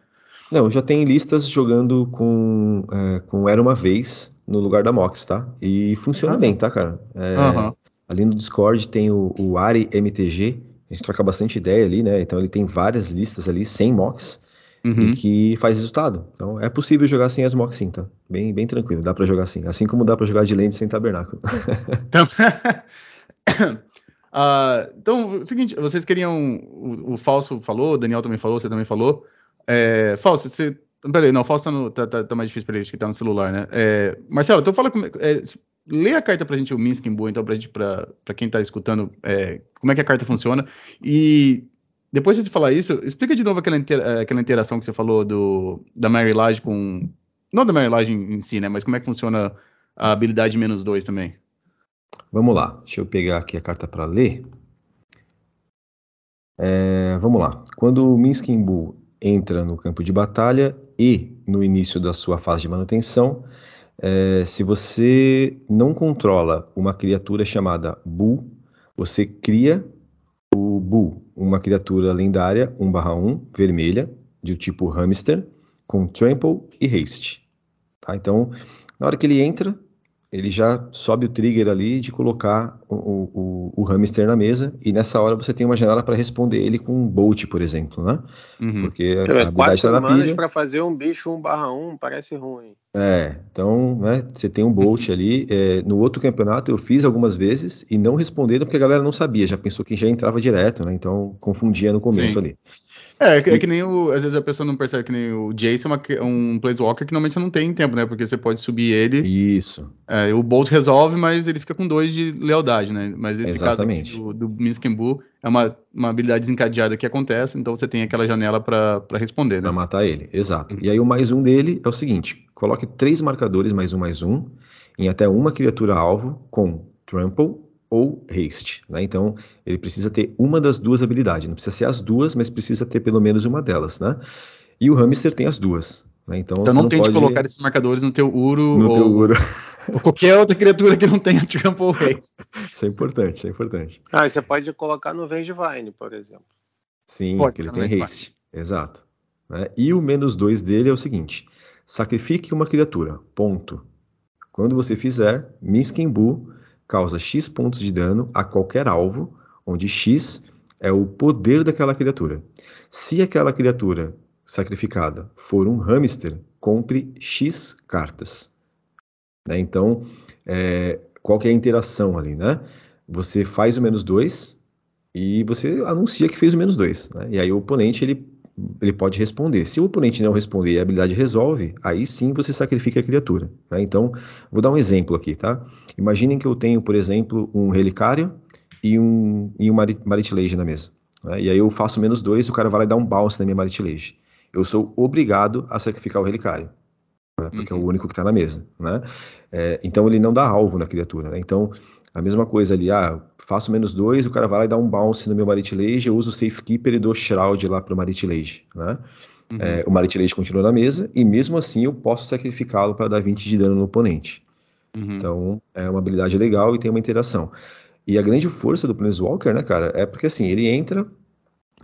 Não, já tem listas jogando com, é, com Era Uma Vez no lugar da Mox, tá? E funciona ah. bem, tá, cara? É, uhum. Ali no Discord tem o, o Ari MTG, a gente troca bastante ideia ali, né? Então ele tem várias listas ali sem Mox uhum. e que faz resultado. Então é possível jogar sem Asmok sim, tá? Bem, bem tranquilo, dá para jogar assim. Assim como dá para jogar de lente sem tabernáculo. Então, uh, então, o seguinte, vocês queriam. O, o Falso falou, o Daniel também falou, você também falou. É, Falso, você. Peraí, não, Falso tá, no, tá, tá, tá, mais difícil pra ele, que tá no celular, né? É, Marcelo, então fala como. É, lê a carta pra gente, o Minskin Boa, então, pra, gente, pra, pra quem tá escutando, é, como é que a carta funciona. E depois de você falar isso, explica de novo aquela, eh, aquela interação que você falou do, da Mary Lage com. Não da Mary Lage em, em, si, né? Mas como é que funciona a habilidade menos dois também? Vamos lá, deixa eu pegar aqui a carta para ler. É, vamos lá. Quando o Minskin Bull entra no campo de batalha e no início da sua fase de manutenção, é, se você não controla uma criatura chamada Bull, você cria o Bull, uma criatura lendária 1/1, vermelha, de tipo hamster, com trample e haste. Tá? Então, na hora que ele entra, ele já sobe o trigger ali de colocar o, o, o hamster na mesa, e nessa hora você tem uma janela para responder ele com um bolt, por exemplo, né? Uhum. Porque a, a habilidade está na pilha. para fazer um bicho 1 barra 1 parece ruim. É, então, né, você tem um bolt ali. É, no outro campeonato eu fiz algumas vezes e não responderam porque a galera não sabia, já pensou que já entrava direto, né? Então confundia no começo Sim. ali. É, é, que nem o. Às vezes a pessoa não percebe que nem o Jason é um Planeswalker que normalmente você não tem tempo, né? Porque você pode subir ele. Isso. É, o Bolt resolve, mas ele fica com dois de lealdade, né? Mas esse Exatamente. caso do, do Miskembu é uma, uma habilidade desencadeada que acontece, então você tem aquela janela para responder, né? Pra matar ele, exato. E aí o mais um dele é o seguinte: coloque três marcadores mais um mais um em até uma criatura alvo com Trample ou haste. Né? Então, ele precisa ter uma das duas habilidades. Não precisa ser as duas, mas precisa ter pelo menos uma delas. Né? E o hamster tem as duas. Né? Então, então não, não tente pode... colocar esses marcadores no teu Uro no ou... teu Uro. ou qualquer outra criatura que não tenha Trample Haste. Isso é importante, isso é importante. Ah, você pode colocar no Vengevine, por exemplo. Sim, pode, porque ele tem haste. Exato. Né? E o menos 2 dele é o seguinte: sacrifique uma criatura. Ponto. Quando você fizer, Miskenbu causa X pontos de dano a qualquer alvo, onde X é o poder daquela criatura. Se aquela criatura sacrificada for um hamster, compre X cartas. Né? Então, é, qual que é a interação ali, né? Você faz o menos 2 e você anuncia que fez o menos 2. Né? E aí o oponente ele, ele pode responder. Se o oponente não responder e a habilidade resolve, aí sim você sacrifica a criatura. Né? Então, vou dar um exemplo aqui, tá? Imaginem que eu tenho, por exemplo, um relicário e um, e um Maritilage na mesa. Né? E aí eu faço menos 2 e o cara vai lá e dá um bounce na minha Maritilage eu sou obrigado a sacrificar o relicário. Né, porque uhum. é o uhum. único que está na mesa. Né? É, então ele não dá alvo na criatura. Né? Então, a mesma coisa ali, ah, faço menos dois, o cara vai lá e dá um bounce no meu Maritilage, eu uso o Safekeeper e dou Shroud lá para o Maritilage. Né? Uhum. É, o Maritilage continua na mesa, e mesmo assim eu posso sacrificá-lo para dar 20 de dano no oponente. Uhum. Então, é uma habilidade legal e tem uma interação. E a grande força do Planeswalker, né, cara, é porque assim, ele entra,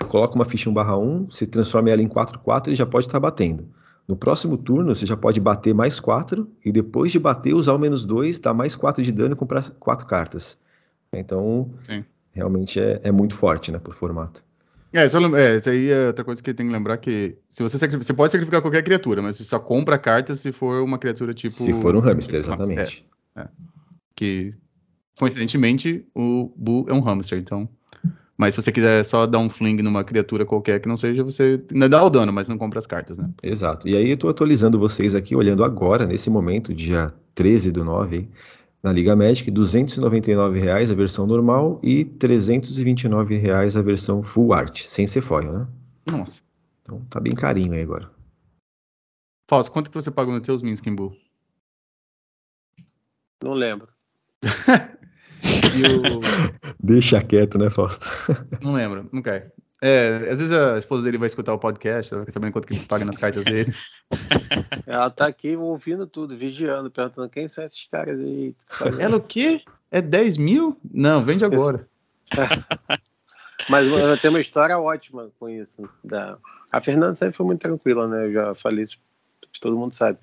coloca uma ficha 1/1, se transforma ela em 4/4 e já pode estar tá batendo. No próximo turno, você já pode bater mais 4 e depois de bater, usar o menos 2, dar mais 4 de dano e comprar 4 cartas. Então, Sim. realmente é, é, muito forte, né, por formato. É, só, é, isso aí é outra coisa que tem que lembrar que se você, você pode sacrificar qualquer criatura, mas você só compra cartas se for uma criatura tipo... Se for um hamster, exatamente. É, é. Que, coincidentemente, o Bu é um hamster, então... Mas se você quiser só dar um fling numa criatura qualquer que não seja, você ainda dá o dano, mas não compra as cartas, né? Exato. E aí eu tô atualizando vocês aqui, olhando agora, nesse momento, dia 13 do 9, na Liga Magic, 299 reais a versão normal e 329 reais a versão full art, sem ser foil, né? Nossa. Então tá bem carinho aí agora. Fausto, quanto que você pagou no teus Minskin Bull? Não lembro. O... Deixa quieto, né, Fausto? Não lembro, não quer. É, às vezes a esposa dele vai escutar o podcast, ela quer saber quanto que ele paga nas cartas dele. Ela tá aqui ouvindo tudo, vigiando, perguntando quem são esses caras aí. Ela o quê? É 10 mil? Não, vende agora. Mas eu tenho uma história ótima com isso. Da... A Fernanda sempre foi muito tranquila, né? Eu já falei isso, todo mundo sabe.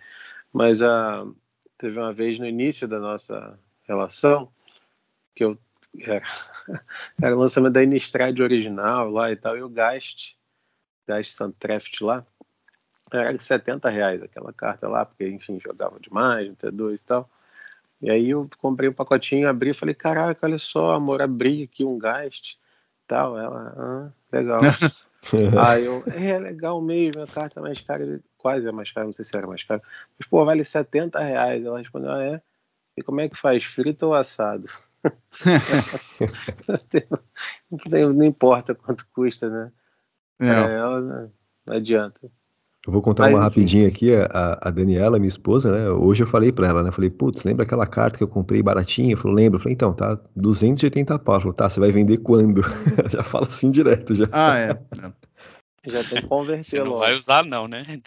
Mas uh, teve uma vez no início da nossa relação que eu era, era o lançamento da Innistrad original lá e tal, e o Gast, Gast Suntreft lá, era de 70 reais aquela carta lá, porque, enfim, jogava demais, no T2 e tal. E aí eu comprei um pacotinho, abri e falei, caraca, olha só, amor, abri aqui um Gast tal. Ela, ah, legal. aí eu, é, é legal mesmo, a carta é mais cara, quase é mais cara, não sei se era mais cara. Mas, pô, vale 70 reais. Ela respondeu, ah, é? E como é que faz, frito ou assado? Não, importa quanto custa, né? É, ela, não adianta. Eu vou contar Mas, uma rapidinha aqui. A, a Daniela, minha esposa, né? Hoje eu falei pra ela, né? Falei, putz, lembra aquela carta que eu comprei baratinha? Falou, lembro. Falei, então, tá 280 pau. Falou, tá, você vai vender quando? já fala assim direto, já. Ah, é. Já tem que convencer Você não vai usar, não, né?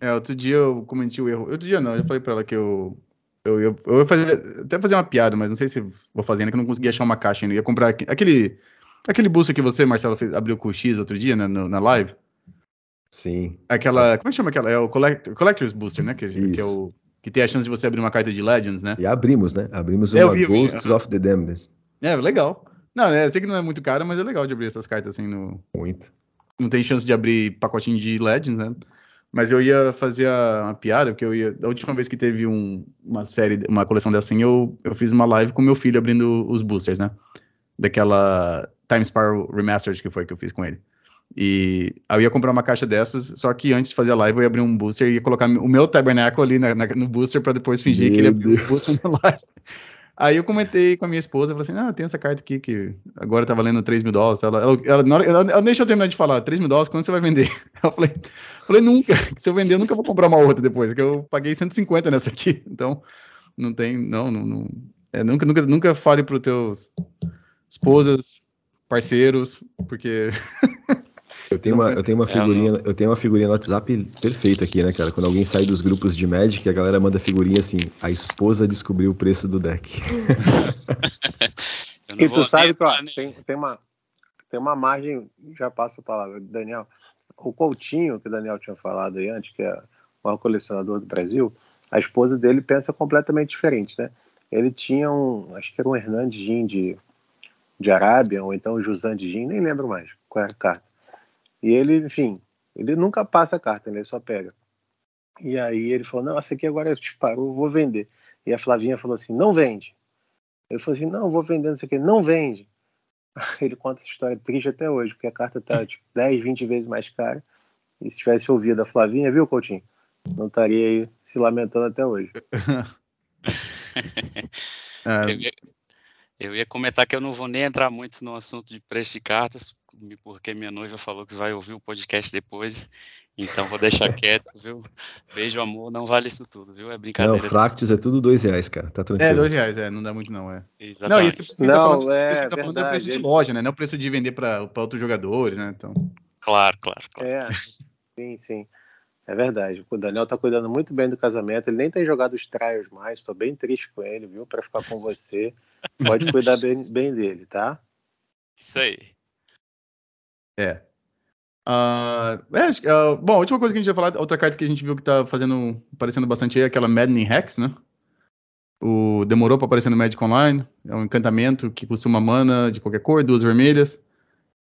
é, outro dia eu cometi o erro. Outro dia não, eu já falei pra ela que eu eu, eu, eu ia fazer, até fazer uma piada, mas não sei se vou fazer ainda, que eu não consegui achar uma caixa ainda. Eu ia comprar aquele, aquele booster que você, Marcelo, fez, abriu com o X outro dia né, na, na live. Sim. Aquela. Como é que chama aquela? É o Collect, Collector's Booster, né? Que, que, é o. Que tem a chance de você abrir uma carta de Legends, né? E abrimos, né? Abrimos é, uma vi, Ghosts vi. of the Damned. É, legal. Não, é, sei que não é muito caro, mas é legal de abrir essas cartas assim no. Muito. Não tem chance de abrir pacotinho de Legends, né? Mas eu ia fazer a, uma piada, porque eu ia. Da última vez que teve um, uma série, uma coleção dessa assim, eu, eu fiz uma live com meu filho abrindo os boosters, né? Daquela Time Spiral Remastered que foi que eu fiz com ele. E eu ia comprar uma caixa dessas, só que antes de fazer a live eu ia abrir um booster e ia colocar o meu tabernáculo ali na, na, no booster para depois fingir meu que ele abriu o booster na live. Aí eu comentei com a minha esposa, falei assim, ah, tem essa carta aqui que agora tá valendo 3 mil dólares. Ela, ela, ela, ela, ela deixa eu terminar de falar, 3 mil dólares, quando você vai vender? Eu falei, falei, nunca, se eu vender, eu nunca vou comprar uma outra depois, que eu paguei 150 nessa aqui. Então, não tem, não, não, não é, nunca, nunca, nunca fale para os teus esposas, parceiros, porque Eu tenho uma, eu tenho uma figurinha, eu tenho uma figurinha no WhatsApp perfeita aqui, né, cara? Quando alguém sai dos grupos de Magic, a galera manda figurinha assim: a esposa descobriu o preço do deck. e tu sabe que ó, tem, tem, uma, tem uma margem, já passo a palavra, Daniel. O Coutinho, que o Daniel tinha falado aí antes, que é o maior colecionador do Brasil, a esposa dele pensa completamente diferente, né? Ele tinha um, acho que era um Hernandes Gin de, de Arábia, ou então o Jusan de Gin, nem lembro mais qual era a carta. E ele, enfim, ele nunca passa a carta, ele só pega. E aí ele falou: Não, essa aqui agora disparou, vou vender. E a Flavinha falou assim: Não vende. Ele falou assim: Não, vou vender isso aqui. Não vende. Ele conta essa história triste até hoje, porque a carta tá tipo, 10, 20 vezes mais cara. E se tivesse ouvido a Flavinha, viu, Coutinho? Não estaria aí se lamentando até hoje. é. eu, ia, eu ia comentar que eu não vou nem entrar muito no assunto de preço de cartas, porque minha noiva falou que vai ouvir o podcast depois. Então vou deixar quieto, viu? Beijo, amor, não vale isso tudo, viu? É brincadeira. Não, Fractus é tudo dois reais, cara. Tá tranquilo. É, dois reais, é, não dá muito não, é. Exatamente. Não, isso não, tá falando, é, isso tá falando é o preço de loja, né? Não é o preço de vender para outros jogadores, né? Então. Claro, claro, claro. É, sim, sim. É verdade. O Daniel tá cuidando muito bem do casamento. Ele nem tem jogado os trials mais. Tô bem triste com ele, viu? Para ficar com você. Pode cuidar bem, bem dele, tá? Isso aí. É. Uh, é, uh, bom, a última coisa que a gente ia falar, outra carta que a gente viu que tá fazendo, aparecendo bastante aí é aquela Maddening Hex, né? O, demorou para aparecer no Magic Online. É um encantamento que custa uma mana de qualquer cor, duas vermelhas.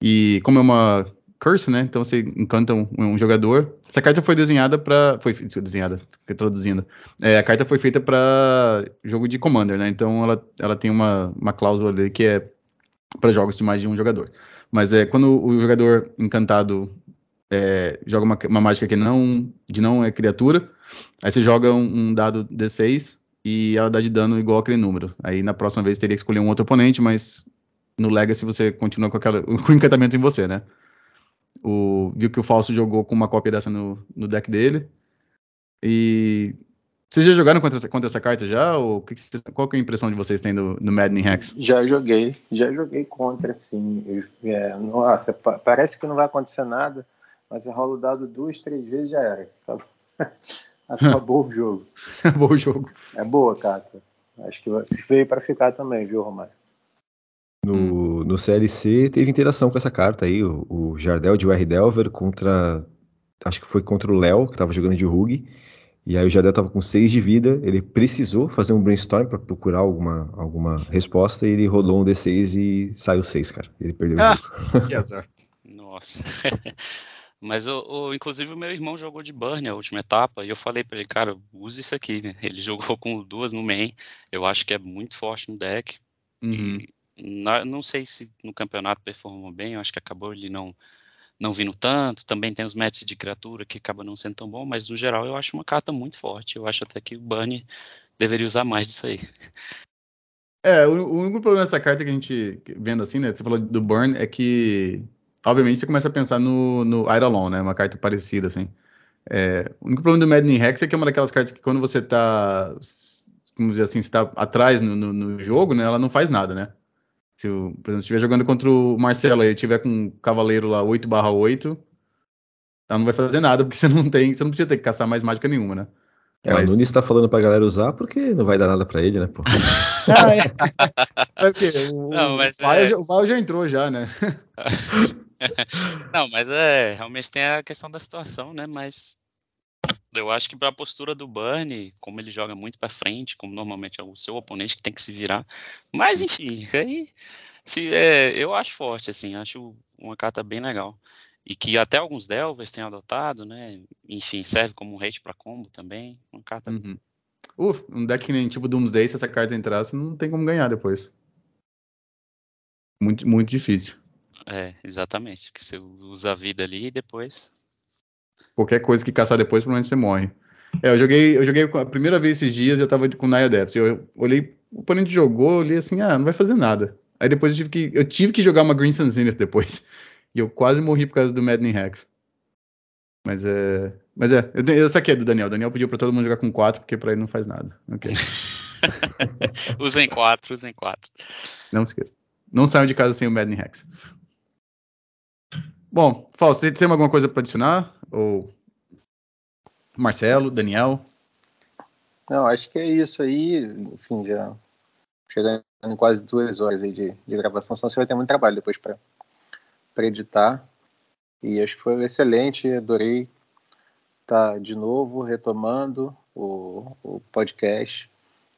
E como é uma curse, né? Então você encanta um, um jogador. Essa carta foi desenhada para, foi desenhada, traduzindo. É, a carta foi feita para jogo de Commander, né? Então ela, ela tem uma, uma cláusula ali que é para jogos de mais de um jogador. Mas é quando o jogador encantado é, joga uma, uma mágica que não de não é criatura, aí você joga um, um, dado D6 e ela dá de dano igual aquele número. Aí na próxima vez teria que escolher um outro oponente, mas no Legacy você continua com, aquela, com o encantamento em você, né? O, viu que o Falso jogou com uma cópia dessa no, no deck dele. E vocês já jogaram contra essa, contra essa carta já? Ou que que qual que é a impressão de vocês têm no, no Maddening Hex? Já joguei, já joguei contra, sim. É, nossa, parece que não vai acontecer nada, mas rola o dado duas, três vezes já era. Acabou o jogo. Acabou o jogo. É boa, carta. Acho que veio para ficar também, viu, Romário? No, no CLC teve interação com essa carta aí, o, o Jardel de UR Delver contra. Acho que foi contra o Léo, que tava jogando de Rug. E aí o Jadel tava com 6 de vida, ele precisou fazer um brainstorm para procurar alguma, alguma resposta e ele rodou um D6 e saiu 6, cara. Ele perdeu ah, o jogo. Que azar. Nossa. Mas, o, o, inclusive, o meu irmão jogou de Burn a última etapa e eu falei para ele, cara, use isso aqui, né? Ele jogou com duas no main, eu acho que é muito forte no deck. Uhum. E na, não sei se no campeonato performou bem, eu acho que acabou ele não não vindo tanto. Também tem os matches de criatura que acaba não sendo tão bom, mas no geral eu acho uma carta muito forte. Eu acho até que o Burn deveria usar mais disso aí. É, o, único problema dessa carta que a gente vendo assim, né? Você falou do Burn, é que obviamente você começa a pensar no, no Eidolon, né? Uma carta parecida, assim. É, o único problema do Maddening Rex é que é uma daquelas cartas que quando você tá, vamos dizer assim, está atrás no, no, no, jogo, né? Ela não faz nada, né? Se, o, por exemplo, estiver jogando contra o Marcelo e tiver com um cavaleiro lá 8 barra 8, ela não vai fazer nada, porque você não tem, você não precisa ter que caçar mais mágica nenhuma, né? É, Mas... o Nunes tá falando pra galera usar porque não vai dar nada pra ele, né, pô? ah, é. é porque o, não, mas o, é... o Val já entrou já, né? não, mas é, realmente tem a questão da situação, né? Mas eu acho que para a postura do Burn, como ele joga muito para frente, como normalmente é o seu oponente que tem que se virar. Mas enfim, aí é, eu acho forte, assim, acho uma carta bem legal. E que até alguns Delvers têm adotado, né? Enfim, serve como um hate para combo também. Uma carta. Uhum. Uf, um deck nem tipo Doomsday, se essa carta entrasse, não tem como ganhar depois. Muito, muito difícil. É, exatamente. Que você usa a vida ali e depois Qualquer coisa que caçar depois, provavelmente você morre. É, eu joguei, eu joguei a primeira vez esses dias, eu tava com o Naya Depth. Eu olhei, o oponente jogou, eu olhei assim, ah, não vai fazer nada. Aí depois eu tive que, eu tive que jogar uma Green Sun Zenith depois. E eu quase morri por causa do Maddening Hex. Mas é. Mas é, eu, eu saquei do Daniel. O Daniel pediu pra todo mundo jogar com 4, porque pra ele não faz nada. Ok. usem 4, usem 4. Não esqueça. Não saiam de casa sem o Maddening Hex. Bom, Fausto, tem, tem alguma coisa para adicionar? Ou Marcelo, Daniel? Não, acho que é isso aí. Enfim, já chegando em quase duas horas aí de, de gravação, senão você vai ter muito trabalho depois para editar. E acho que foi excelente, adorei estar tá de novo retomando o, o podcast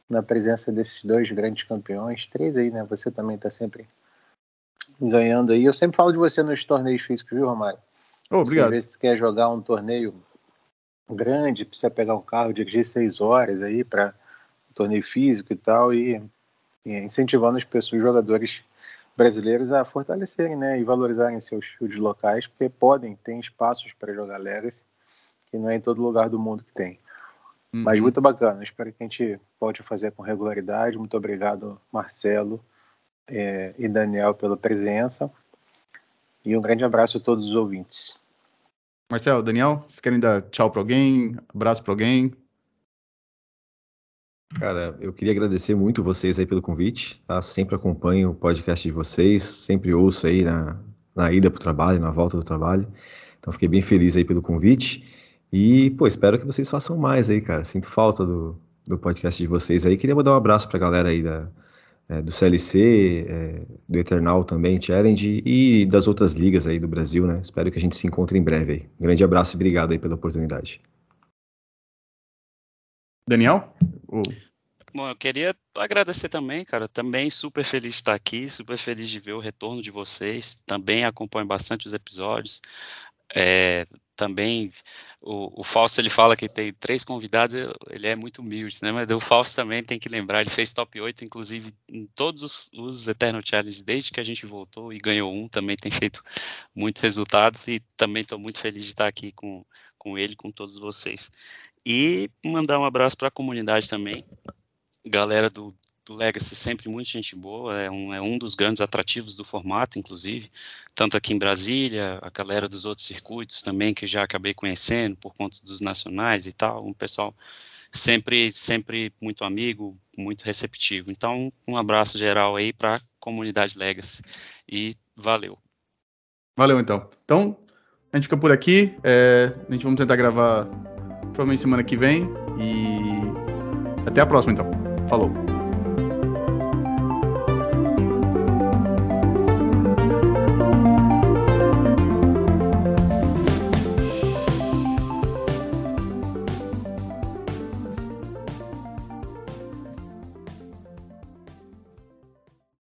na presença desses dois grandes campeões, três aí, né? Você também está sempre ganhando aí. Eu sempre falo de você nos torneios físicos, viu, Romário? Oh, obrigado. Se você quer jogar um torneio grande, precisa pegar um carro, dirigir seis horas aí para um torneio físico e tal, e, e incentivando as pessoas, os jogadores brasileiros a fortalecerem né, e valorizarem seus fios locais, porque podem, tem espaços para jogar Legacy, que não é em todo lugar do mundo que tem. Uhum. Mas muito bacana, espero que a gente volte a fazer com regularidade. Muito obrigado, Marcelo é, e Daniel, pela presença. E um grande abraço a todos os ouvintes. Marcelo, Daniel, vocês querem dar tchau para alguém? Abraço para alguém? Cara, eu queria agradecer muito vocês aí pelo convite, tá? Sempre acompanho o podcast de vocês, sempre ouço aí na, na ida para o trabalho, na volta do trabalho. Então fiquei bem feliz aí pelo convite. E, pô, espero que vocês façam mais aí, cara. Sinto falta do, do podcast de vocês aí. Queria mandar um abraço pra galera aí da, é, do CLC, é, do Eternal também, Challenge e das outras ligas aí do Brasil, né? Espero que a gente se encontre em breve aí. Um grande abraço e obrigado aí pela oportunidade. Daniel? Bom, eu queria agradecer também, cara. Também super feliz de estar aqui, super feliz de ver o retorno de vocês. Também acompanho bastante os episódios. É, também o, o Fausto ele fala que tem três convidados, ele é muito humilde, né? Mas o Fausto também tem que lembrar, ele fez top 8, inclusive em todos os, os Eternal Challenge desde que a gente voltou e ganhou um, também tem feito muitos resultados e também estou muito feliz de estar aqui com, com ele, com todos vocês. E mandar um abraço para a comunidade também, galera do, do Legacy sempre muito gente boa, é um, é um dos grandes atrativos do formato, inclusive, tanto aqui em Brasília, a galera dos outros circuitos também, que já acabei conhecendo por conta dos nacionais e tal, um pessoal sempre, sempre muito amigo, muito receptivo. Então, um abraço geral aí para a comunidade Legacy e valeu. Valeu, então. Então, a gente fica por aqui, é, a gente vamos tentar gravar provavelmente semana que vem e até a próxima, então. Falou.